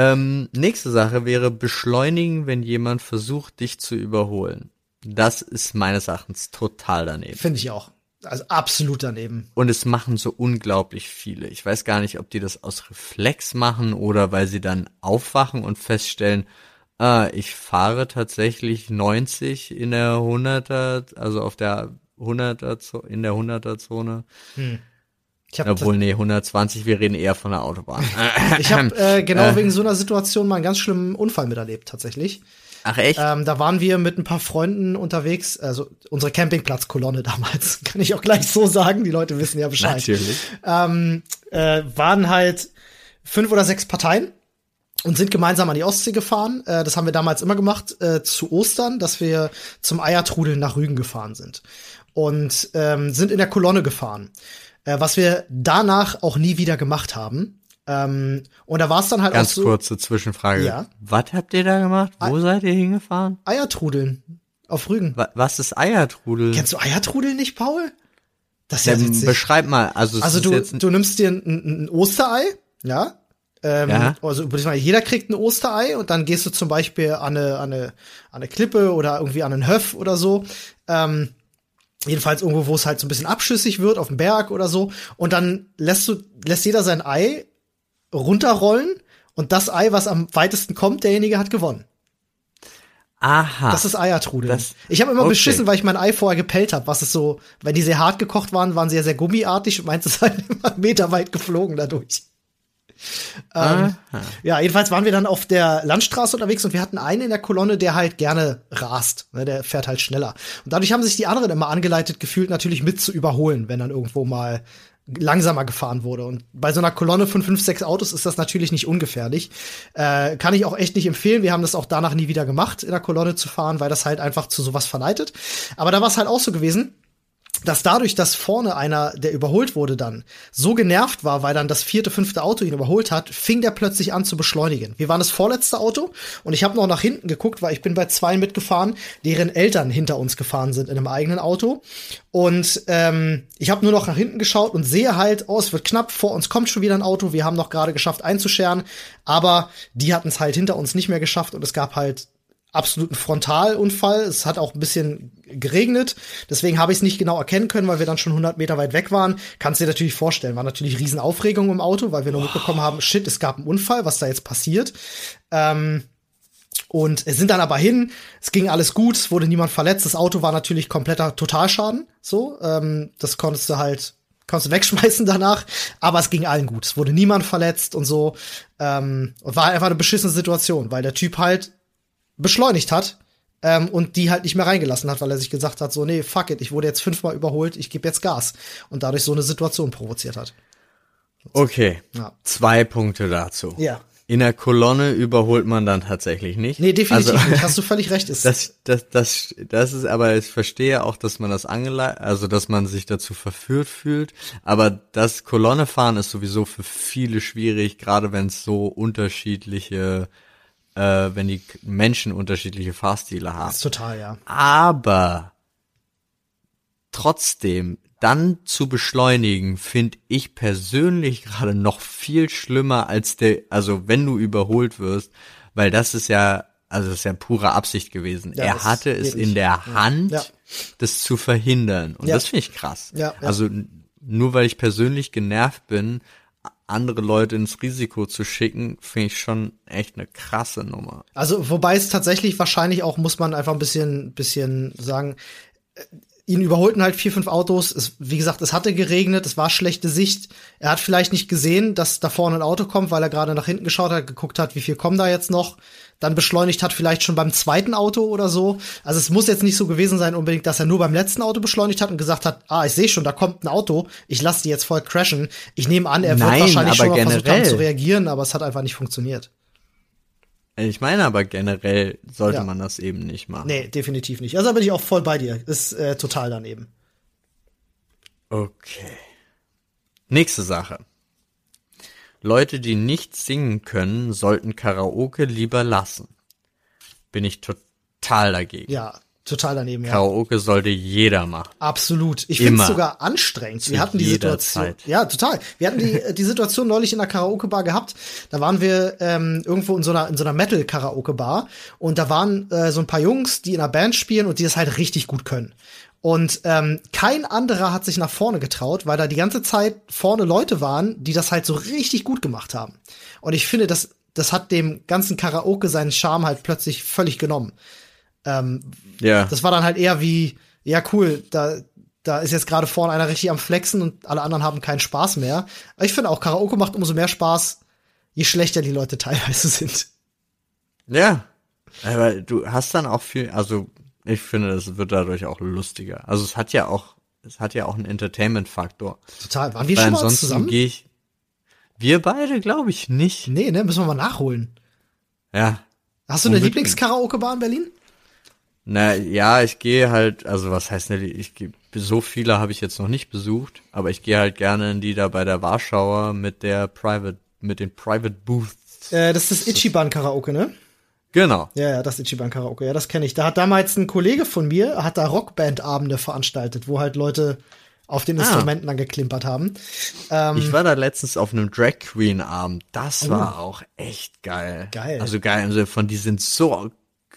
Ähm, nächste Sache wäre beschleunigen, wenn jemand versucht, dich zu überholen. Das ist meines Erachtens total daneben. Finde ich auch. Also absolut daneben. Und es machen so unglaublich viele. Ich weiß gar nicht, ob die das aus Reflex machen oder weil sie dann aufwachen und feststellen, Ah, ich fahre tatsächlich 90 in der 100er, also auf der 100er, Zo- in der 100er Zone. Ich habe Obwohl, nee, 120, wir reden eher von der Autobahn. ich hab, *laughs* äh, genau wegen so einer Situation mal einen ganz schlimmen Unfall miterlebt, tatsächlich. Ach echt? Ähm, da waren wir mit ein paar Freunden unterwegs, also unsere Campingplatzkolonne *laughs* damals, kann ich auch gleich so sagen, die Leute wissen ja Bescheid. Natürlich. ähm, äh, waren halt fünf oder sechs Parteien und sind gemeinsam an die Ostsee gefahren. Äh, das haben wir damals immer gemacht, äh, zu Ostern, dass wir zum Eiertrudeln nach Rügen gefahren sind. Und ähm, sind in der Kolonne gefahren. Äh, was wir danach auch nie wieder gemacht haben. Ähm, und da war es dann halt Ganz auch so. kurze Zwischenfrage. Ja. Was habt ihr da gemacht? Wo seid ihr hingefahren? Eiertrudeln auf Rügen. Wa- Was ist Eiertrudel? Kennst du Eiertrudeln nicht, Paul? Das ist ja Ähm, witzig. beschreib mal. Also, Also du, du nimmst dir ein, ein, ein Osterei, ja. Ähm, Ja. Also jeder kriegt ein Osterei und dann gehst du zum Beispiel an eine, an eine, an eine Klippe oder irgendwie an einen Höff oder so. Ähm, jedenfalls irgendwo, wo es halt so ein bisschen abschüssig wird, auf dem Berg oder so. Und dann lässt du, lässt jeder sein Ei runterrollen und das Ei, was am weitesten kommt, derjenige hat gewonnen. aha. Das ist Eiertrudeln. Das- ich habe immer okay. beschissen, weil ich mein Ei vorher gepellt habe. Was ist so, wenn die sehr hart gekocht waren, waren sie ja sehr gummiartig und meins ist halt *laughs* immer meterweit geflogen dadurch. Ähm, ja, jedenfalls waren wir dann auf der Landstraße unterwegs und wir hatten einen in der Kolonne, der halt gerne rast. Ne, der fährt halt schneller. Und dadurch haben sich die anderen immer angeleitet gefühlt, natürlich mit zu überholen, wenn dann irgendwo mal langsamer gefahren wurde. Und bei so einer Kolonne von fünf, sechs Autos ist das natürlich nicht ungefährlich. Äh, kann ich auch echt nicht empfehlen. Wir haben das auch danach nie wieder gemacht, in der Kolonne zu fahren, weil das halt einfach zu sowas verleitet. Aber da war es halt auch so gewesen, dass dadurch, dass vorne einer, der überholt wurde dann, so genervt war, weil dann das vierte, fünfte Auto ihn überholt hat, fing der plötzlich an zu beschleunigen. Wir waren das vorletzte Auto und ich habe noch nach hinten geguckt, weil ich bin bei zwei mitgefahren, deren Eltern hinter uns gefahren sind in einem eigenen Auto. Und ähm, ich habe nur noch nach hinten geschaut und sehe halt, oh, es wird knapp, vor uns kommt schon wieder ein Auto, wir haben noch gerade geschafft einzuscheren, aber die hatten es halt hinter uns nicht mehr geschafft und es gab halt absoluten Frontalunfall. Es hat auch ein bisschen geregnet. Deswegen habe ich es nicht genau erkennen können, weil wir dann schon 100 Meter weit weg waren. Kannst dir natürlich vorstellen, war natürlich Riesenaufregung im Auto, weil wir nur mitbekommen haben, shit, es gab einen Unfall, was da jetzt passiert. Ähm, und es sind dann aber hin, es ging alles gut, es wurde niemand verletzt. Das Auto war natürlich kompletter Totalschaden. So, ähm, das konntest du halt kannst du *laughs* wegschmeißen danach, aber es ging allen gut. Es wurde niemand verletzt und so. Ähm, und war einfach eine beschissene Situation, weil der Typ halt beschleunigt hat ähm, und die halt nicht mehr reingelassen hat, weil er sich gesagt hat, so, nee, fuck it, ich wurde jetzt fünfmal überholt, ich gebe jetzt Gas. Und dadurch so eine Situation provoziert hat. okay. Ja. Zwei Punkte dazu. Ja. In der Kolonne überholt man dann tatsächlich nicht. Nee, definitiv Also, nicht. Hast du *laughs* völlig recht. Ist, Das, das, das, das ist, aber ich verstehe auch, dass man das angeleitet, also dass man sich dazu verführt fühlt. Aber das Kolonne fahren ist sowieso für viele schwierig, gerade wenn es so unterschiedliche, äh, wenn die Menschen unterschiedliche Fahrstile haben. ist total, ja. Aber trotzdem dann zu beschleunigen, finde ich persönlich gerade noch viel schlimmer als der, also wenn du überholt wirst, weil das ist ja, also das ist ja pure Absicht gewesen. Ja, er das hatte es in der Hand, Ja. das zu verhindern. Und das finde ich krass. Also nur weil ich persönlich genervt bin, andere Leute ins Risiko zu schicken, finde ich schon echt eine krasse Nummer. Also, wobei es tatsächlich wahrscheinlich auch, muss man einfach ein bisschen, bisschen sagen, äh, ihn überholten halt vier, fünf Autos. Es, wie gesagt, es hatte geregnet, es war schlechte Sicht. Er hat vielleicht nicht gesehen, dass da vorne ein Auto kommt, weil er gerade nach hinten geschaut hat, geguckt hat, wie viel kommen da jetzt noch. Dann beschleunigt hat vielleicht schon beim zweiten Auto oder so. Also es muss jetzt nicht so gewesen sein unbedingt, dass er nur beim letzten Auto beschleunigt hat und gesagt hat, ah, ich sehe schon, da kommt ein Auto, ich lasse die jetzt voll crashen. Ich nehme an, er wird Nein, wahrscheinlich aber schon mal versucht haben zu reagieren, aber es hat einfach nicht funktioniert. Ich meine aber generell sollte Ja. man das eben nicht machen. Nee, definitiv nicht. Also da bin ich auch voll bei dir. Ist äh, total daneben. Okay. Nächste Sache. Leute, die nicht singen können, sollten Karaoke lieber lassen. Bin ich total dagegen. Ja, total daneben, ja. Karaoke sollte jeder machen. Absolut. Ich finde es sogar anstrengend. Zu wir hatten die Situation. Zeit. Ja, total. Wir hatten die, *laughs* die Situation neulich in der Karaoke-Bar gehabt. Da waren wir ähm, irgendwo in so einer, in so einer Metal-Karaoke-Bar und da waren äh, so ein paar Jungs, die in einer Band spielen und die das halt richtig gut können. Und ähm, kein anderer hat sich nach vorne getraut, weil da die ganze Zeit vorne Leute waren, die das halt so richtig gut gemacht haben. Und ich finde, das, das hat dem ganzen Karaoke seinen Charme halt plötzlich völlig genommen. Ähm, Ja. das war dann halt eher wie, ja cool, da, da ist jetzt gerade vorne einer richtig am Flexen und alle anderen haben keinen Spaß mehr. Aber ich finde auch, Karaoke macht umso mehr Spaß, je schlechter die Leute *laughs* teilweise sind. Ja. Aber du hast dann auch viel, also ich finde, es wird dadurch auch lustiger. Also es hat ja auch, es hat ja auch einen Entertainment-Faktor. Total. Waren wir Weil schon mal ansonsten zusammen? gehe ich. Wir beide, glaube ich, nicht. Nee, ne, müssen wir mal nachholen. Ja. Hast du eine Lieblingskaraoke-Bar in Berlin? Na ja, ich gehe halt, also was heißt ne, ich gehe, so viele habe ich jetzt noch nicht besucht, aber ich gehe halt gerne in die da bei der Warschauer mit der Private, mit den Private Booths. Äh, das ist das Ichiban-Karaoke, ne? Genau. Ja, ja, das Ichiban Karaoke, ja, das kenne ich. Da hat damals ein Kollege von mir, hat da Rockband-Abende veranstaltet, wo halt Leute auf den Ah. Instrumenten dann geklimpert haben. Ähm, Ich war da letztens auf einem Drag Queen Abend. Das war auch echt geil. Oh. Geil. Also geil im Sinne von, die sind so,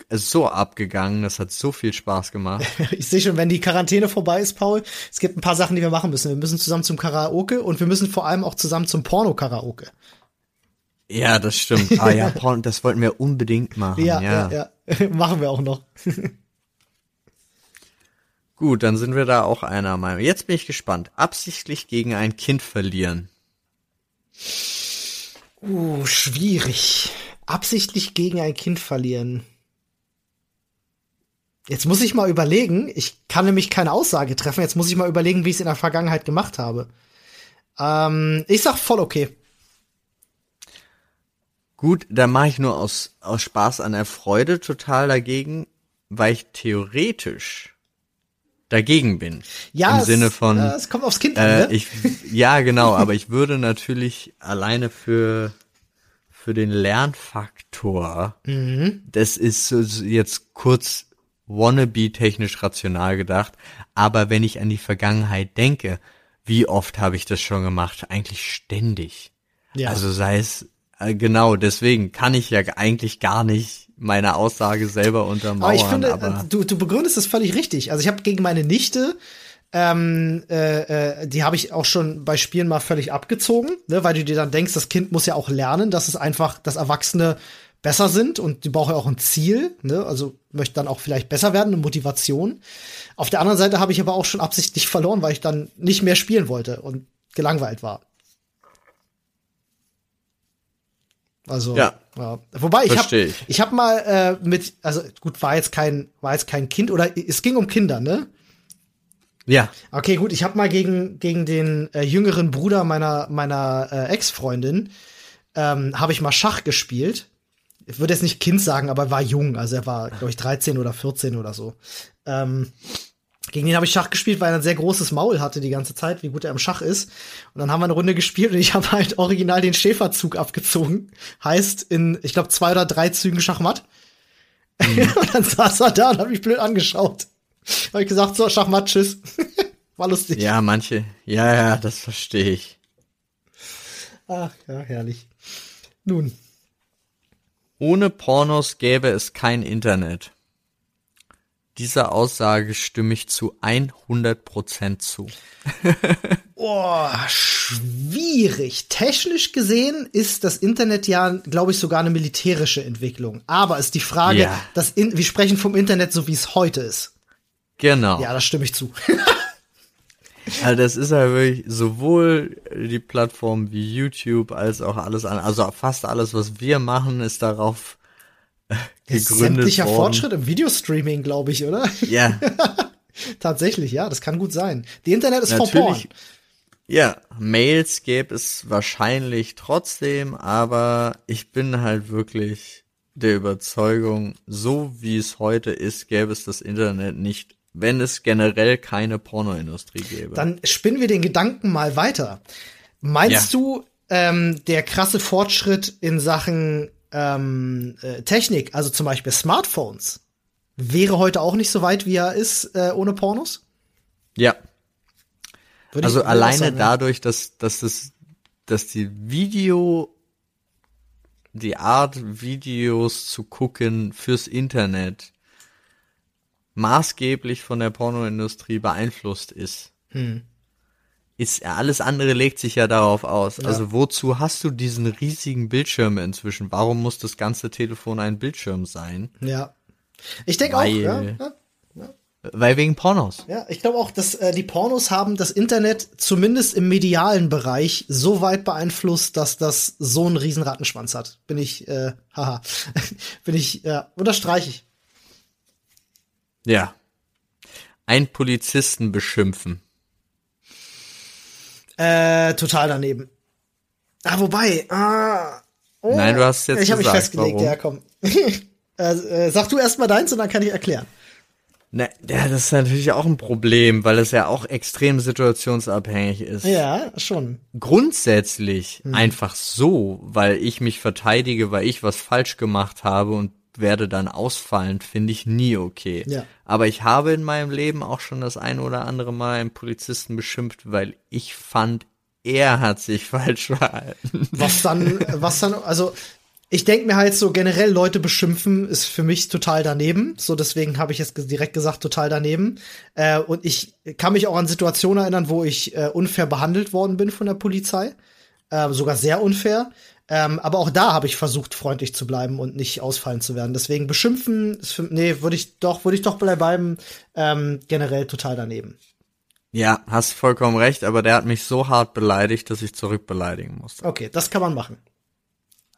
so abgegangen. Das hat so viel Spaß gemacht. *laughs* ich sehe schon, wenn die Quarantäne vorbei ist, Paul, es gibt ein paar Sachen, die wir machen müssen. Wir müssen zusammen zum Karaoke und wir müssen vor allem auch zusammen zum Porno-Karaoke. Ja, das stimmt. Ah ja, Porn, das wollten wir unbedingt machen. Ja, Ja, ja, ja. *laughs* machen wir auch noch. *laughs* Gut, dann sind wir da auch einer Meinung. Jetzt bin ich gespannt. Absichtlich gegen ein Kind verlieren. Uh, schwierig. Absichtlich gegen ein Kind verlieren. Jetzt muss ich mal überlegen. Ich kann nämlich keine Aussage treffen. Jetzt muss ich mal überlegen, wie ich es in der Vergangenheit gemacht habe. Ähm, ich sag voll okay. Gut, da mache ich nur aus, aus Spaß an der Freude total dagegen, weil ich theoretisch dagegen bin. Ja, Im es, Sinne von, äh, es kommt aufs Kind an, äh, ne? ich, ja, genau, aber ich würde natürlich alleine für, für den Lernfaktor, Mhm. das ist jetzt kurz wannabe-technisch rational gedacht, aber wenn ich an die Vergangenheit denke, wie oft habe ich das schon gemacht? Eigentlich ständig. Ja. Also sei es, genau, deswegen kann ich ja eigentlich gar nicht meine Aussage selber untermauern. Aber ich finde, aber äh, du, du begründest es völlig richtig. Also ich habe gegen meine Nichte, ähm, äh, äh, die habe ich auch schon bei Spielen mal völlig abgezogen, ne, weil du dir dann denkst, das Kind muss ja auch lernen, dass es einfach, dass Erwachsene besser sind und die brauchen ja auch ein Ziel, ne, also möchte dann auch vielleicht besser werden, eine Motivation. Auf der anderen Seite habe ich aber auch schon absichtlich verloren, weil ich dann nicht mehr spielen wollte und gelangweilt war. Also, Ja. ja. Wobei ich habe ich. ich habe mal äh, mit, also gut, war jetzt kein, war jetzt kein Kind oder es ging um Kinder, ne? ja, Okay, gut, ich habe mal gegen gegen den äh, jüngeren Bruder meiner meiner äh, Ex-Freundin ähm, habe ich mal Schach gespielt. Ich würde jetzt nicht Kind sagen, aber er war jung, also er war glaube ich 13 oder 14 oder so. Ähm, gegen den habe ich Schach gespielt, weil er ein sehr großes Maul hatte die ganze Zeit, wie gut er im Schach ist. Und dann haben wir eine Runde gespielt und ich *laughs* habe halt original den Schäferzug abgezogen. Heißt in, ich glaube, zwei oder drei Zügen Schachmatt. *laughs* und dann saß er da und hat mich blöd angeschaut. Habe ich gesagt, so, Schachmatt, tschüss. *laughs* War lustig. ja, manche, ja, ja, das verstehe ich. Ach, ja, herrlich. Nun, Ohne Pornos gäbe es kein Internet. Dieser Aussage stimme ich zu 100% zu. *laughs* oh, schwierig. Technisch gesehen ist das Internet ja, glaube ich, sogar eine militärische Entwicklung. Aber ist die Frage, Ja. das in, wir sprechen vom Internet so, wie es heute ist. Genau. Ja, da stimme ich zu. *laughs* Also das ist ja wirklich sowohl die Plattform wie YouTube als auch alles andere. Also fast alles, was wir machen, ist darauf *laughs* gegründet sämtlicher worden. Fortschritt im Videostreaming, glaube ich, oder? Ja, *laughs* Tatsächlich, ja, das kann gut sein. Die Internet ist vor Porn. natürlich. Ja, Mails gäbe es wahrscheinlich trotzdem, aber ich bin halt wirklich der Überzeugung, so wie es heute ist, gäbe es das Internet nicht, wenn es generell keine Pornoindustrie gäbe. Dann spinnen wir den Gedanken mal weiter. Meinst Ja. du, ähm, der krasse Fortschritt in Sachen ähm, äh, Technik, also zum Beispiel Smartphones, wäre heute auch nicht so weit, wie er ist, äh, ohne Pornos? ja, Würde Also alleine sagen, dadurch, dass, dass das, dass die Video, die Art, Videos zu gucken fürs Internet maßgeblich von der Pornoindustrie beeinflusst ist, Hm. Ist alles andere legt sich ja darauf aus. Ja. Also wozu hast du diesen riesigen Bildschirm inzwischen? Warum muss das ganze Telefon ein Bildschirm sein? Ja. Ich denke auch, ja, ja. Weil wegen Pornos. Ja, ich glaube auch, dass äh, die Pornos haben das Internet zumindest im medialen Bereich so weit beeinflusst, dass das so einen riesen Rattenschwanz hat. Bin ich, äh, *laughs* haha, bin ich, ja, unterstreiche ich. Ja. Ein Polizisten beschimpfen. Äh, total daneben. Ah, wobei, ah, oh, Nein, du hast jetzt Ich habe mich festgelegt, warum? ja, komm. *laughs* äh, äh, sag du erst mal deins und dann kann ich erklären. Na, ja, das ist natürlich auch ein Problem, weil es ja auch extrem situationsabhängig ist. Ja, schon. Grundsätzlich Hm. einfach so, weil ich mich verteidige, weil ich was falsch gemacht habe und werde dann ausfallen, finde ich nie okay. Ja. Aber ich habe in meinem Leben auch schon das ein oder andere Mal einen Polizisten beschimpft, weil ich fand, er hat sich *laughs* falsch verhalten. Was dann, was dann, also ich denke mir halt so generell Leute beschimpfen ist für mich total daneben. So deswegen habe ich jetzt direkt gesagt total daneben. Äh, und ich kann mich auch an Situationen erinnern, wo ich äh, unfair behandelt worden bin von der Polizei, äh, sogar sehr unfair. Ähm, aber auch da habe ich versucht freundlich zu bleiben und nicht ausfallen zu werden. Deswegen beschimpfen, nee, würde ich doch, würde ich doch bleiben. Ähm, generell total daneben. Ja, hast vollkommen recht, aber der hat mich so hart beleidigt, dass ich zurückbeleidigen musste. Okay, das kann man machen.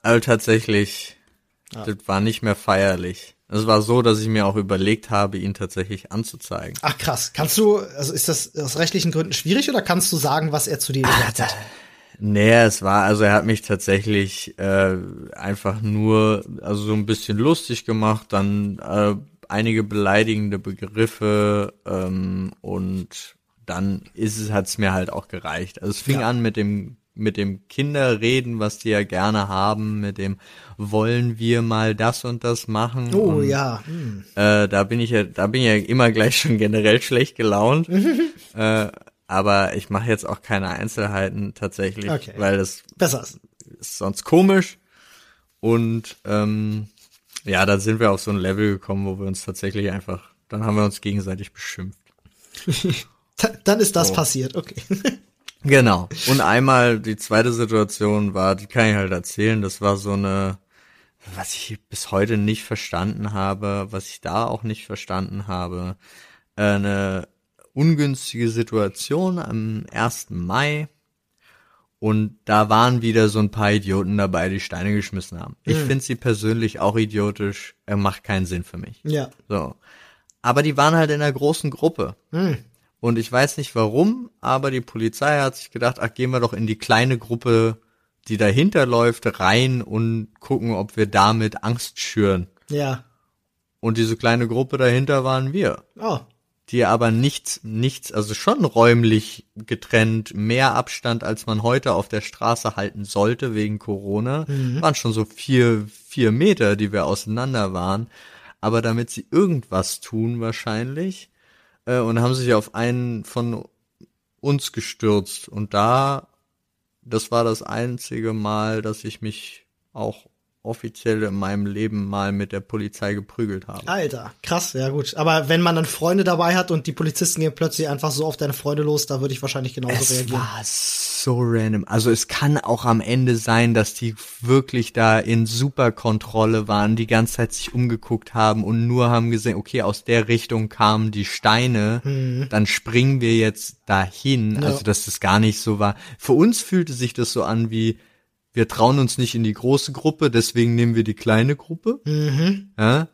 Also tatsächlich, das war nicht mehr feierlich. Es war so, dass ich mir auch überlegt habe, ihn tatsächlich anzuzeigen. Ach krass. Kannst du, also ist das aus rechtlichen Gründen schwierig oder kannst du sagen, was er zu dir gesagt hat? Nee, es war, also er hat mich tatsächlich äh, einfach nur, also so ein bisschen lustig gemacht, dann äh, einige beleidigende Begriffe ähm, und dann ist es, hat's mir halt auch gereicht. Also es fing Ja. an mit dem mit dem Kinderreden, was die ja gerne haben, mit dem wollen wir mal das und das machen. Oh und, ja. Hm. Äh, da bin ich ja, da bin ich ja immer gleich schon generell schlecht gelaunt. *laughs* äh, aber ich mache jetzt auch keine Einzelheiten tatsächlich, Okay. weil das Besser ist. ist sonst komisch. Und ähm, ja, da sind wir auf so ein Level gekommen, wo wir uns tatsächlich einfach, dann haben wir uns gegenseitig beschimpft. *laughs* Da- Dann ist das Oh. passiert, okay. *laughs* Genau. Und einmal die zweite Situation war, die kann ich halt erzählen, das war so eine, was ich bis heute nicht verstanden habe, was ich da auch nicht verstanden habe, äh, eine ungünstige Situation am 1. Mai. Und da waren wieder so ein paar Idioten dabei, die Steine geschmissen haben. Ich finde sie persönlich auch idiotisch. Er macht keinen Sinn für mich. Ja. So. Aber die waren halt in einer großen Gruppe. Hm. Und ich weiß nicht warum, aber die Polizei hat sich gedacht, ach, gehen wir doch in die kleine Gruppe, die dahinter läuft, rein und gucken, ob wir damit Angst schüren. Ja. Und diese kleine Gruppe dahinter waren wir, Oh. Die aber nichts, nichts, also schon räumlich getrennt, mehr Abstand, als man heute auf der Straße halten sollte wegen Corona, waren schon so vier, vier Meter, die wir auseinander waren. Aber damit sie irgendwas tun wahrscheinlich, äh, und haben sich auf einen von uns gestürzt. Und da, das war das einzige Mal, dass ich mich auch offiziell in meinem Leben mal mit der Polizei geprügelt habe. Alter, krass, ja gut. Aber wenn man dann Freunde dabei hat und die Polizisten gehen plötzlich einfach so auf deine Freunde los, da würde ich wahrscheinlich genauso Es reagieren. war so random. Also es kann auch am Ende sein, dass die wirklich da in super Kontrolle waren, die ganze Zeit sich umgeguckt haben und nur haben gesehen, okay, aus der Richtung kamen die Steine, dann springen wir jetzt dahin. Ja. Also dass das gar nicht so war. Für uns fühlte sich das so an wie, wir trauen uns nicht in die große Gruppe, deswegen nehmen wir die kleine Gruppe. Mhm. Ja?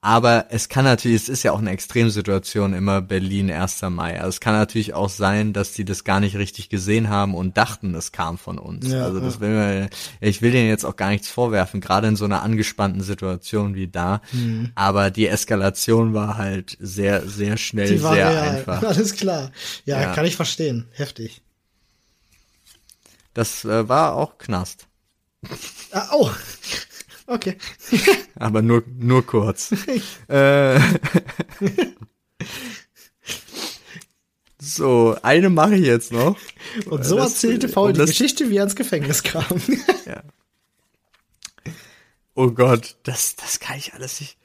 Aber es kann natürlich, es ist ja auch eine Extremsituation immer Berlin 1. Mai. Also es kann natürlich auch sein, dass die das gar nicht richtig gesehen haben und dachten, es kam von uns. Ja, also das will man, ich will denen jetzt auch gar nichts vorwerfen, gerade in so einer angespannten Situation wie da. Mhm. Aber die Eskalation war halt sehr, sehr schnell, Die war sehr real. einfach. *laughs* Alles klar. Ja, Ja. kann ich verstehen. Heftig. Das äh, war auch Knast. Ah, oh. Okay. *laughs* Aber nur, nur kurz. *laughs* äh, *laughs* so, eine mache ich jetzt noch. Und so Das- erzählte Paul die Geschichte, wie er ins Gefängnis kam. Ja. Oh Gott, das, das kann ich alles nicht.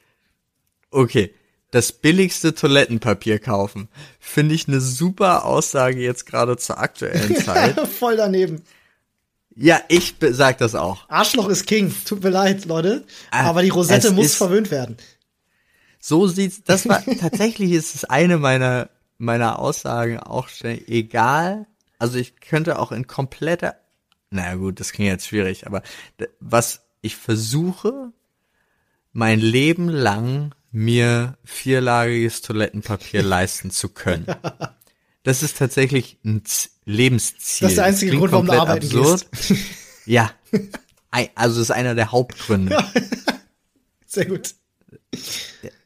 Okay. das billigste Toilettenpapier kaufen. Finde ich eine super Aussage jetzt gerade zur aktuellen Zeit. Voll daneben. Ja, ich sag das auch. Arschloch ist King. Tut mir leid, Leute. Ah, Aber die Rosette es muss verwöhnt werden. So sieht's, das war, *laughs* tatsächlich ist es eine meiner, meiner Aussagen auch schnell, egal. Also ich könnte auch in kompletter, naja gut, das klingt jetzt schwierig, aber was ich versuche, mein Leben lang mir vierlagiges Toilettenpapier *laughs* leisten zu können. *laughs* Das ist tatsächlich ein Lebensziel. Das ist der einzige Grund, warum du arbeiten absurd. gehst. *laughs* Ja. Also das ist einer der Hauptgründe. *laughs* Sehr gut.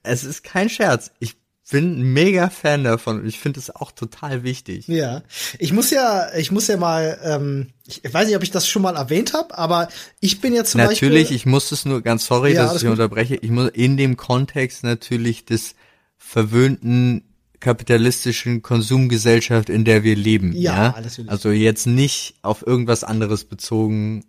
Es ist kein Scherz. Ich bin ein mega Fan davon und ich finde es auch total wichtig. Ja, ich muss ja, ich muss ja mal, ähm, ich weiß nicht, ob ich das schon mal erwähnt habe, aber ich bin ja zum natürlich, Beispiel. Natürlich, ich muss es nur, ganz sorry, ja, dass ich unterbreche, ich muss in dem Kontext natürlich des verwöhnten kapitalistischen Konsumgesellschaft, in der wir leben. Ja, ja? natürlich. Also jetzt nicht auf irgendwas anderes bezogen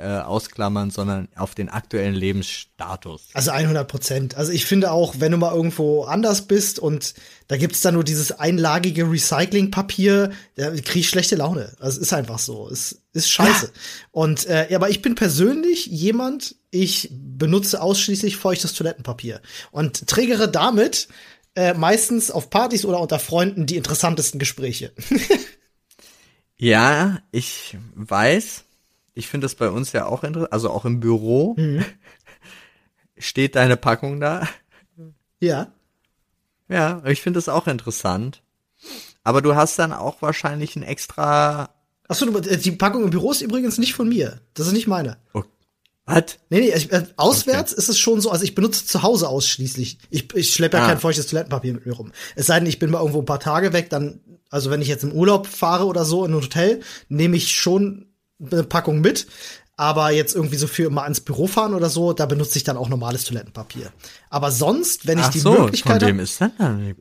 äh, ausklammern, sondern auf den aktuellen Lebensstatus. Also 100 Prozent. Also ich finde auch, wenn du mal irgendwo anders bist und da gibt's dann nur dieses einlagige Recyclingpapier, da krieg ich schlechte Laune. Also es ist einfach so. Es ist scheiße. Ja. Und äh, aber ich bin persönlich jemand, ich benutze ausschließlich feuchtes Toilettenpapier und trägere damit äh, meistens auf Partys oder unter Freunden die interessantesten Gespräche. *laughs* ja, ich weiß. Ich finde das bei uns ja auch interessant. Also auch im Büro mhm. *laughs* steht deine Packung da. Ja. Ja, ich finde das auch interessant. Aber du hast dann auch wahrscheinlich ein extra. Achso, die Packung im Büro ist übrigens nicht von mir. Das ist nicht meine. Okay. Was? Nee, nee, ich, äh, auswärts okay. ist es schon so, also ich benutze zu Hause ausschließlich. Ich, ich schleppe ja ah. kein feuchtes Toilettenpapier mit mir rum. Es sei denn, ich bin mal irgendwo ein paar Tage weg, dann, also wenn ich jetzt im Urlaub fahre oder so in ein Hotel, nehme ich schon eine Packung mit. Aber jetzt irgendwie so für mal ins Büro fahren oder so, da benutze ich dann auch normales Toilettenpapier. Aber sonst, wenn ich Ach die so, Möglichkeit habe. ist dann dann die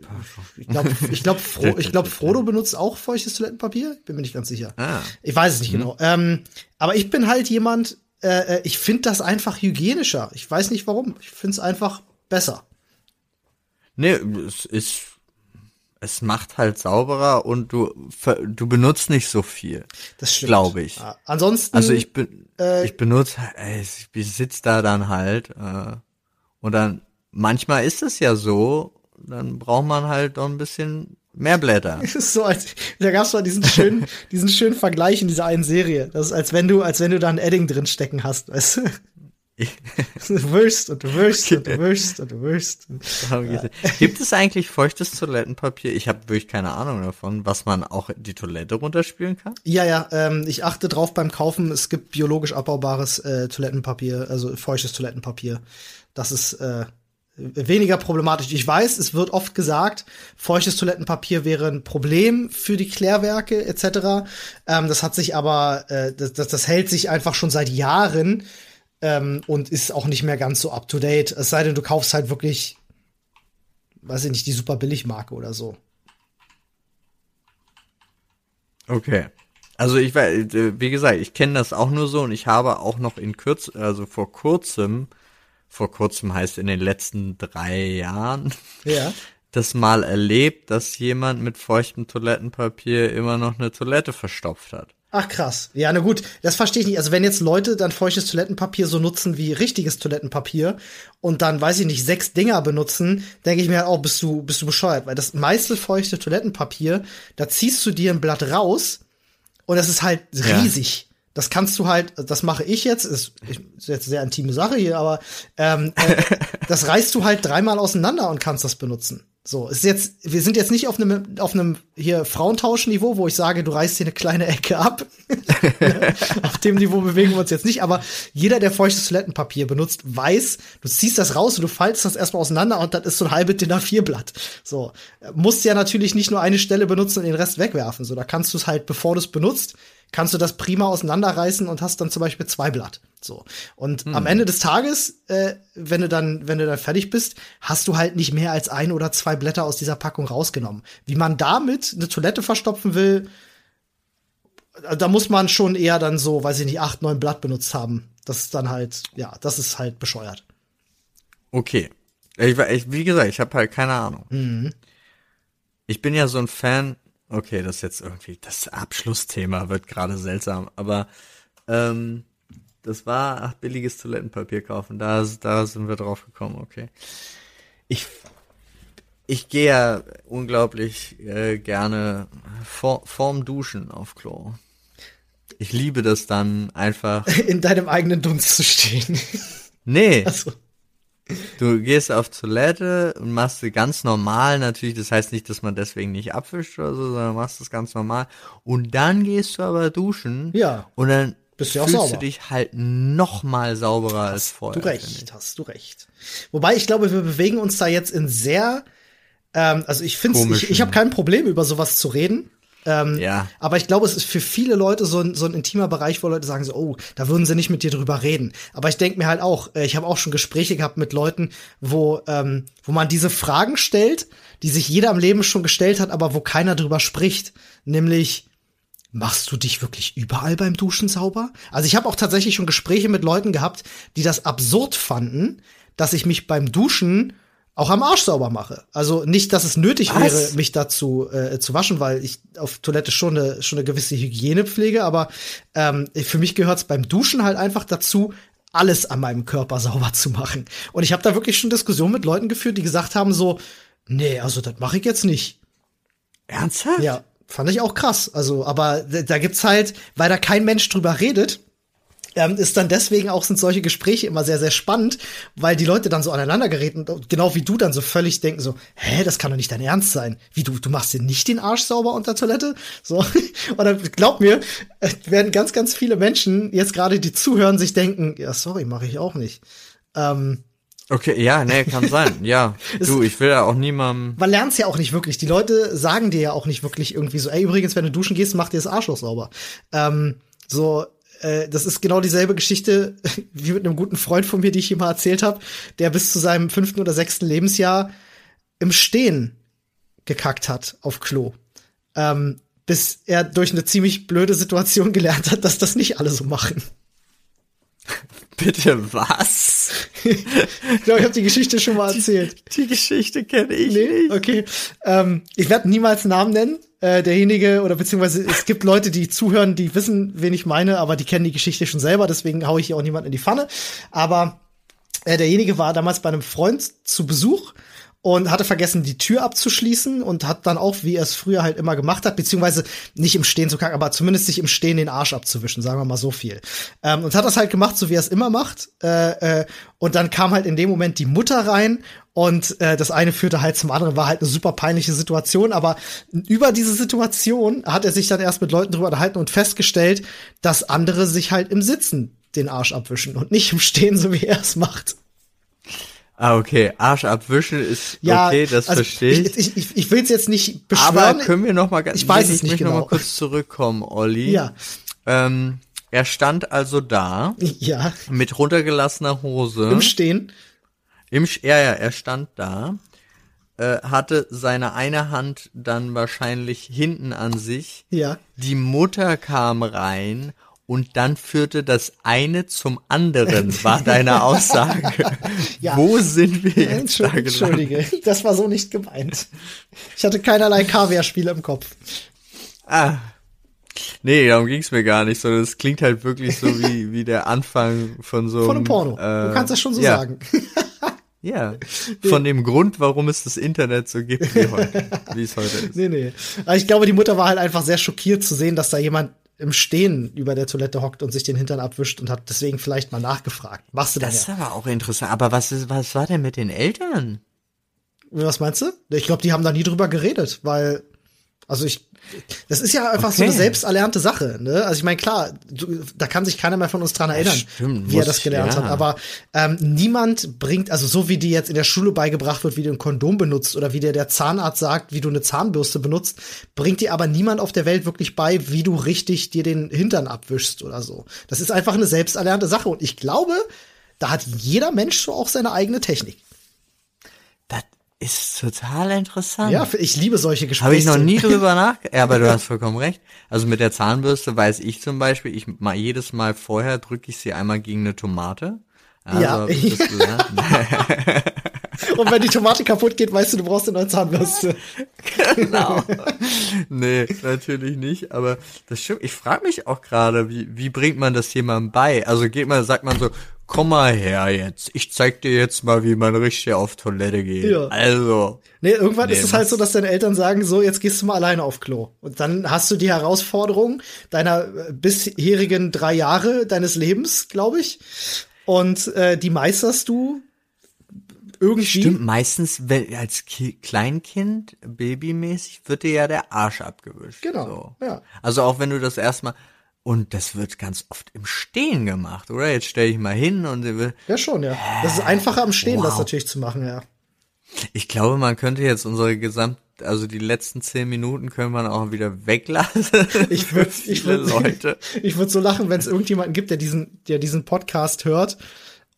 Ich glaube, ich glaube, *laughs* Fro ich glaub, Frodo benutzt auch feuchtes Toilettenpapier. Bin mir nicht ganz sicher. Ah. Ich weiß es nicht hm. genau. Ähm, aber ich bin halt jemand, äh, äh, ich finde das einfach hygienischer. Ich weiß nicht warum. Ich finde es einfach besser. Nee, es ist, es macht halt sauberer und du, du benutzt nicht so viel. Das stimmt. Glaube ich. Ja, ansonsten. Also ich bin, äh, ich benutze, ey, ich sitze da dann halt, äh, und dann, manchmal ist es ja so, dann braucht man halt doch ein bisschen Mehr Blätter. *laughs* so als, da gab's mal diesen schönen, *laughs* diesen schönen Vergleich in dieser einen Serie. Das ist, als wenn du, als wenn du da ein Edding drin stecken hast, weißt du? *laughs* du wirst und du wirst und du wirst und du wirst. Gibt es eigentlich feuchtes Toilettenpapier? Ich habe wirklich keine Ahnung davon, was man auch die Toilette runterspülen kann. Ja, ja, ähm, ich achte drauf beim Kaufen. Es gibt biologisch abbaubares äh, Toilettenpapier, also feuchtes Toilettenpapier. Das ist äh, weniger problematisch. Ich weiß, es wird oft gesagt, feuchtes Toilettenpapier wäre ein Problem für die Klärwerke etc. Ähm, das hat sich aber, äh, das, das, das hält sich einfach schon seit Jahren ähm, und ist auch nicht mehr ganz so up to date. Es sei denn, du kaufst halt wirklich, weiß ich nicht, die super Billigmarke oder so. Okay. Also ich weiß, wie gesagt, ich kenne das auch nur so und ich habe auch noch in kürz, also vor kurzem vor kurzem heißt in den letzten drei Jahren, ja. *laughs* das mal erlebt, dass jemand mit feuchtem Toilettenpapier immer noch eine Toilette verstopft hat. Ach krass. Ja, na gut, das verstehe ich nicht. Also wenn jetzt Leute dann feuchtes Toilettenpapier so nutzen wie richtiges Toilettenpapier und dann, weiß ich nicht, sechs Dinger benutzen, denke ich mir halt auch, bist du, bist du bescheuert. Weil das meiste feuchte Toilettenpapier, da ziehst du dir ein Blatt raus und das ist halt riesig. Ja. Das kannst du halt, das mache ich jetzt, ist, ist jetzt eine sehr intime Sache hier, aber ähm, äh, *laughs* das reißt du halt dreimal auseinander und kannst das benutzen. So, ist jetzt, wir sind jetzt nicht auf einem, auf einem hier Frauentauschniveau, wo ich sage, du reißt hier eine kleine Ecke ab. *laughs* auf dem Niveau bewegen wir uns jetzt nicht, aber jeder, der feuchtes Toilettenpapier benutzt, weiß, du ziehst das raus und du faltest das erstmal auseinander und das ist so ein halbes DIN A4-Blatt. So, musst ja natürlich nicht nur eine Stelle benutzen und den Rest wegwerfen. So, da kannst du es halt, bevor du es benutzt, kannst du das prima auseinanderreißen und hast dann zum Beispiel zwei Blatt. So. Und hm. am Ende des Tages, äh, wenn du dann, wenn du dann fertig bist, hast du halt nicht mehr als ein oder zwei Blätter aus dieser Packung rausgenommen. Wie man damit eine Toilette verstopfen will, da muss man schon eher dann so, weiß ich nicht, acht, neun Blatt benutzt haben. Das ist dann halt, ja, das ist halt bescheuert. Okay. Ich, ich, wie gesagt, ich habe halt keine Ahnung. Mhm. Ich bin ja so ein Fan. Okay, das ist jetzt irgendwie das Abschlussthema wird gerade seltsam, aber ähm, das war ach, billiges Toilettenpapier kaufen. Da, da sind wir drauf gekommen. Okay. Ich ich gehe ja unglaublich äh, gerne vor, vorm Duschen auf Klo. Ich liebe das dann einfach. *laughs* In deinem eigenen Dunst zu stehen. Nee. So. Du gehst auf Toilette und machst sie ganz normal natürlich. Das heißt nicht, dass man deswegen nicht abwischt oder so, sondern machst es ganz normal. Und dann gehst du aber duschen. Ja. Und dann bist du auch fühlst sauber. du dich halt noch mal sauberer hast als vorher. Du recht, hast du recht. Wobei ich glaube, wir bewegen uns da jetzt in sehr ähm, also ich finde, ich, ich habe kein Problem, über sowas zu reden. Ähm, ja. Aber ich glaube, es ist für viele Leute so ein, so ein intimer Bereich, wo Leute sagen so, oh, da würden sie nicht mit dir drüber reden. Aber ich denke mir halt auch, äh, ich habe auch schon Gespräche gehabt mit Leuten, wo, ähm, wo man diese Fragen stellt, die sich jeder im Leben schon gestellt hat, aber wo keiner drüber spricht. Nämlich, machst du dich wirklich überall beim Duschen sauber? Also ich habe auch tatsächlich schon Gespräche mit Leuten gehabt, die das absurd fanden, dass ich mich beim Duschen auch am Arsch sauber mache. Also nicht, dass es nötig Was? wäre, mich dazu äh, zu waschen, weil ich auf Toilette schon eine, schon eine gewisse Hygiene pflege, aber ähm, für mich gehört es beim Duschen halt einfach dazu, alles an meinem Körper *laughs* sauber zu machen. Und ich habe da wirklich schon Diskussionen mit Leuten geführt, die gesagt haben so, nee, also das mache ich jetzt nicht. Ernsthaft? Ja, fand ich auch krass. Also, aber da gibt's halt, weil da kein Mensch drüber redet, ähm, ist dann deswegen auch sind solche Gespräche immer sehr, sehr spannend, weil die Leute dann so aneinander geraten, genau wie du dann so völlig denken so, hä, das kann doch nicht dein Ernst sein. Wie du, du machst dir nicht den Arsch sauber unter Toilette? So. *laughs* Und dann glaub mir, werden ganz, ganz viele Menschen jetzt gerade, die zuhören, sich denken, ja, sorry, mache ich auch nicht. Ähm, Okay, ja, nee, kann sein. *laughs* Ja, du, ich will ja auch niemandem. Man lernt's ja auch nicht wirklich. Die Leute sagen dir ja auch nicht wirklich irgendwie so, ey, übrigens, wenn du duschen gehst, mach dir das Arschloch sauber. Ähm, so, äh, das ist genau dieselbe Geschichte *laughs* wie mit einem guten Freund von mir, die ich ihm mal erzählt habe, der bis zu seinem fünften oder sechsten Lebensjahr im Stehen gekackt hat auf Klo. Ähm, bis er durch eine ziemlich blöde Situation *laughs* gelernt hat, dass das nicht alle so machen. *laughs* Bitte was? ich glaube, ich habe die Geschichte schon mal erzählt. Die, die Geschichte kenne ich nee? nicht. Okay. Ähm, ich werde niemals Namen nennen. Äh, derjenige, oder beziehungsweise es gibt Leute, die zuhören, die wissen, wen ich meine, aber die kennen die Geschichte schon selber, deswegen haue ich hier auch niemanden in die Pfanne. Aber äh, derjenige war damals bei einem Freund zu Besuch und hatte vergessen, die Tür abzuschließen und hat dann auch, wie er es früher halt immer gemacht hat, beziehungsweise nicht im Stehen zu kacken, aber zumindest sich im Stehen den Arsch abzuwischen, sagen wir mal so viel. Ähm, und hat das halt gemacht, so wie er es immer macht. Äh, äh, und dann kam halt in dem Moment die Mutter rein und äh, das eine führte halt zum anderen, war halt eine super peinliche Situation, aber über diese Situation hat er sich dann erst mit Leuten drüber unterhalten und festgestellt, dass andere sich halt im Sitzen den Arsch abwischen und nicht im Stehen, so wie er es macht. Ah, okay. Arsch abwischen ist ja, okay, das also verstehe ich. Ich, ich, ich will es jetzt nicht beschwören. Aber können wir noch mal ganz, ich weiß es nicht genau. noch mal kurz zurückkommen, Olli. Ja. Ähm, er stand also da. Ja. Mit runtergelassener Hose. Im Stehen. Im, ja, ja, er stand da, äh, hatte seine eine Hand dann wahrscheinlich hinten an sich. Ja. Die Mutter kam rein und dann führte das eine zum anderen, war deine *laughs* Aussage. *laughs* ja. Wo sind wir jetzt Entschuldige, Entschuldige, das war so nicht gemeint. Ich hatte keinerlei Kaviar-Spiele im Kopf. Ah. Nee, darum ging's mir gar nicht, sondern es klingt halt wirklich so wie, *laughs* wie der Anfang von so Von einem Porno. Äh, du kannst das schon so ja. sagen. Ja, von dem Grund, warum es das Internet so gibt, wie, heute, wie es heute ist. Nee, nee. Aber ich glaube, die Mutter war halt einfach sehr schockiert zu sehen, dass da jemand im Stehen über der Toilette hockt und sich den Hintern abwischt und hat deswegen vielleicht mal nachgefragt. Machst du das? Das ist aber auch interessant. Aber was ist, was war denn mit den Eltern? Was meinst du? Ich glaube, die haben da nie drüber geredet, weil, also ich, das ist ja einfach okay. so eine selbsterlernte Sache. Ne? Also ich meine, klar, du, da kann sich keiner mehr von uns dran erinnern, stimmt, wie er das gelernt ja. hat. Aber ähm, niemand bringt, also so wie die jetzt in der Schule beigebracht wird, wie du ein Kondom benutzt oder wie dir der Zahnarzt sagt, wie du eine Zahnbürste benutzt, bringt dir aber niemand auf der Welt wirklich bei, wie du richtig dir den Hintern abwischst oder so. Das ist einfach eine selbsterlernte Sache. Und ich glaube, da hat jeder Mensch so auch seine eigene Technik. Ist total interessant. Ja, ich liebe solche Gespräche. Habe ich noch nie drüber *laughs* nachgedacht. Ja, aber du hast vollkommen recht. Also mit der Zahnbürste weiß ich zum Beispiel, ich mal jedes Mal vorher drücke ich sie einmal gegen eine Tomate. Also, ja. *laughs* Und wenn die Tomate kaputt geht, weißt du, du brauchst eine neue Zahnbürste. *laughs* genau. nee, natürlich nicht. Aber das stimmt. Ich frage mich auch gerade, wie, wie bringt man das jemandem bei? Also geht man, sagt man so, komm mal her jetzt. Ich zeig dir jetzt mal, wie man richtig auf Toilette geht. Ja. Also. Nee, irgendwann nee, ist es halt so, dass deine Eltern sagen, so, jetzt gehst du mal alleine auf Klo. Und dann hast du die Herausforderung deiner äh, bisherigen drei Jahre deines Lebens, glaube ich. Und äh, die meisterst du irgendwie. Stimmt, meistens wenn, als Ki Kleinkind, babymäßig, wird dir ja der Arsch abgewischt. Genau. So. Ja. Also auch wenn du das erstmal und das wird ganz oft im Stehen gemacht, oder? Jetzt stelle ich mal hin und sie will. Ja, schon, ja. Das ist einfacher am Stehen, wow. das natürlich zu machen, ja. Ich glaube, man könnte jetzt unsere gesamt, also die letzten zehn Minuten können wir auch wieder weglassen. *laughs* Ich würde, ich würde, *laughs* ich würde so lachen, wenn es irgendjemanden gibt, der diesen, der diesen Podcast hört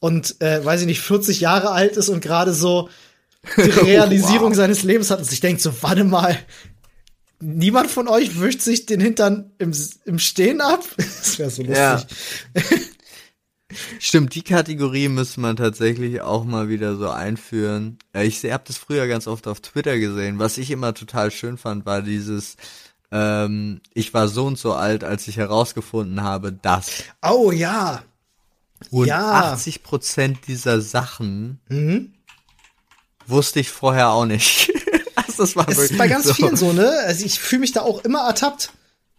und, äh, weiß ich nicht, 40 Jahre alt ist und gerade so die *laughs* Realisierung wow. seines Lebens hat und sich denkt so, warte mal, niemand von euch wischt sich den Hintern im, im Stehen ab? *laughs* Das wäre so lustig. Ja. *laughs* Stimmt, die Kategorie müsste man tatsächlich auch mal wieder so einführen. Ich habe das früher ganz oft auf Twitter gesehen. Was ich immer total schön fand, war dieses, ähm, ich war so und so alt, als ich herausgefunden habe, dass. Oh ja. Und ja. 80 Prozent dieser Sachen mhm. wusste ich vorher auch nicht. *laughs* *laughs* das war es ist bei ganz so. vielen so, ne? Also ich fühle mich da auch immer ertappt,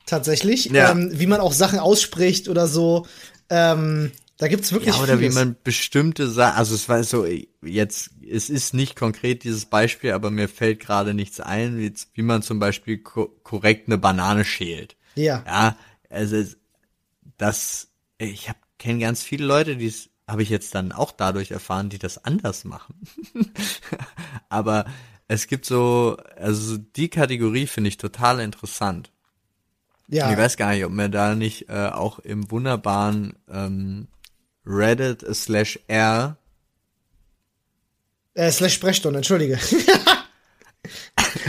tatsächlich, ja. ähm, wie man auch Sachen ausspricht oder so. Ähm, da gibt's wirklich. Ja, oder vieles. wie man bestimmte Sachen, also es war so, jetzt, es ist nicht konkret dieses Beispiel, aber mir fällt gerade nichts ein, wie, wie man zum Beispiel ko korrekt eine Banane schält. Ja. Ja, also das, ich habe kenne ganz viele Leute, die es habe ich jetzt dann auch dadurch erfahren, die das anders machen. *laughs* Aber es gibt so, also die Kategorie finde ich total interessant. Ja. ich weiß gar nicht, ob mir da nicht äh, auch im wunderbaren ähm, Reddit slash R äh, slash Sprechstunde, entschuldige.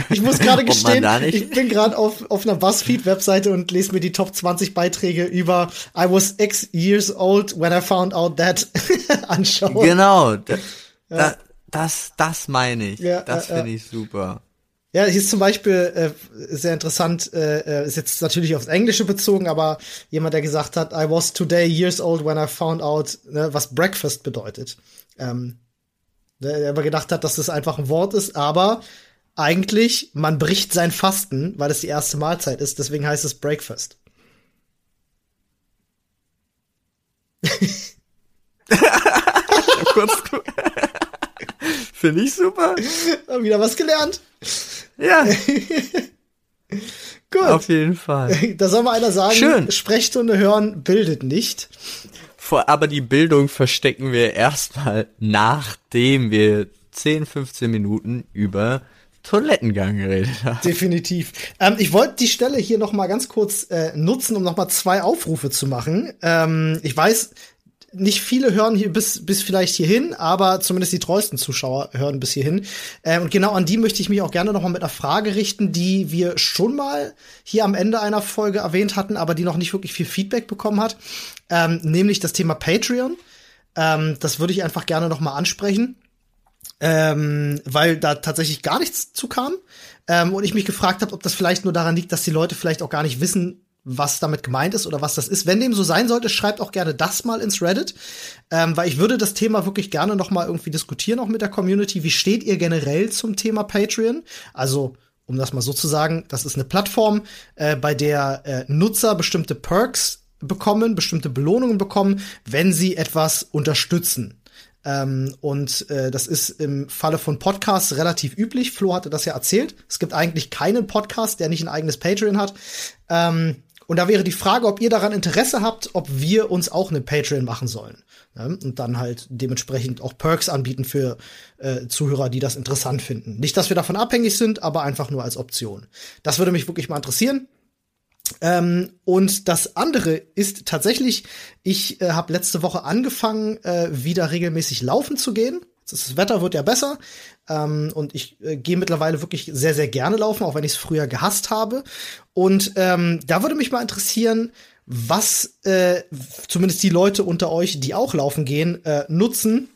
Ich muss gerade *laughs* gestehen, ich bin gerade auf, auf einer BuzzFeed-Webseite und lese mir die Top 20 Beiträge über I was X years old when I found out that *laughs* anschauen. Genau, da, ja. da, das, das meine ich. Ja, das finde ich super. Ja, hier ist zum Beispiel äh, sehr interessant, äh, äh, ist jetzt natürlich aufs Englische bezogen, aber jemand, der gesagt hat, I was today years old when I found out, ne, was Breakfast bedeutet. Ähm, der aber gedacht hat, dass das einfach ein Wort ist, aber eigentlich, man bricht sein Fasten, weil es die erste Mahlzeit ist, deswegen heißt es Breakfast. *laughs* *laughs* Kurz, Finde ich super. *laughs* Wieder was gelernt. Ja. *laughs* Gut. Auf jeden Fall. Da soll mal einer sagen, Schön. Sprechstunde hören bildet nicht. Vor, aber die Bildung verstecken wir erstmal, nachdem wir 10, 15 Minuten über Toilettengang geredet haben. Definitiv. Ähm, ich wollte die Stelle hier noch mal ganz kurz äh, nutzen, um noch mal zwei Aufrufe zu machen. Ähm, ich weiß, nicht viele hören hier bis, bis vielleicht hierhin, aber zumindest die treuesten Zuschauer hören bis hierhin. Ähm, und genau an die möchte ich mich auch gerne noch mal mit einer Frage richten, die wir schon mal hier am Ende einer Folge erwähnt hatten, aber die noch nicht wirklich viel Feedback bekommen hat. Ähm, nämlich das Thema Patreon. Ähm, das würde ich einfach gerne noch mal ansprechen ähm, weil da tatsächlich gar nichts zu kam. Ähm, und ich mich gefragt habe, ob das vielleicht nur daran liegt, dass die Leute vielleicht auch gar nicht wissen, was damit gemeint ist oder was das ist. Wenn dem so sein sollte, schreibt auch gerne das mal ins Reddit, ähm, weil ich würde das Thema wirklich gerne noch mal irgendwie diskutieren, auch mit der Community. Wie steht ihr generell zum Thema Patreon? Also um das mal so zu sagen, das ist eine Plattform, äh, bei der äh, Nutzer bestimmte Perks bekommen, bestimmte Belohnungen bekommen, wenn sie etwas unterstützen. Ähm, und äh, das ist im Falle von Podcasts relativ üblich. Flo hatte das ja erzählt. Es gibt eigentlich keinen Podcast, der nicht ein eigenes Patreon hat. Ähm, und da wäre die Frage, ob ihr daran Interesse habt, ob wir uns auch eine Patreon machen sollen. Ja, und dann halt dementsprechend auch Perks anbieten für äh, Zuhörer, die das interessant finden. Nicht, dass wir davon abhängig sind, aber einfach nur als Option. Das würde mich wirklich mal interessieren. Ähm, und das andere ist tatsächlich, ich äh, habe letzte Woche angefangen, äh, wieder regelmäßig laufen zu gehen. Das Wetter wird ja besser ähm, und ich äh, gehe mittlerweile wirklich sehr, sehr gerne laufen, auch wenn ich es früher gehasst habe. Und ähm, da würde mich mal interessieren, was äh, zumindest die Leute unter euch, die auch laufen gehen, äh, nutzen,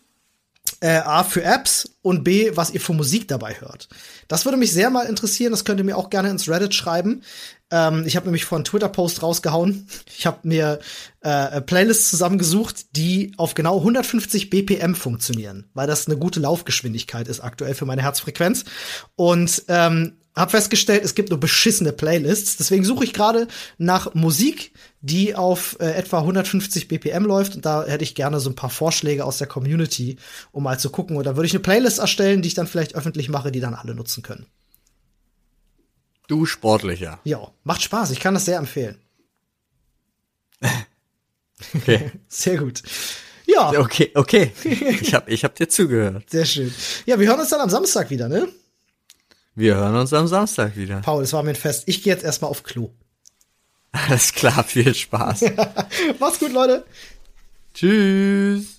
Äh, A für Apps und B, was ihr für Musik dabei hört. Das würde mich sehr mal interessieren. Das könnt ihr mir auch gerne ins Reddit schreiben. Ähm, ich habe nämlich vor einen Twitter-Post rausgehauen. Ich habe mir äh, Playlists zusammengesucht, die auf genau 150 BPM funktionieren, weil das eine gute Laufgeschwindigkeit ist aktuell für meine Herzfrequenz. Und ähm, habe festgestellt, es gibt nur beschissene Playlists. Deswegen suche ich gerade nach Musik, die auf äh, etwa 150 BPM läuft. Und da hätte ich gerne so ein paar Vorschläge aus der Community, um mal zu gucken. Und da würde ich eine Playlist erstellen, die ich dann vielleicht öffentlich mache, die dann alle nutzen können. Du sportlicher. Ja, macht Spaß. Ich kann das sehr empfehlen. Okay. *laughs* sehr gut. Ja. Okay, okay. *laughs* Ich hab, ich hab dir zugehört. Sehr schön. Ja, wir hören uns dann am Samstag wieder, ne? Wir hören uns am Samstag wieder. Paul, es war mir ein Fest. Ich gehe jetzt erstmal auf Klo. Alles klar, viel Spaß. *laughs* Macht's gut, Leute. Tschüss.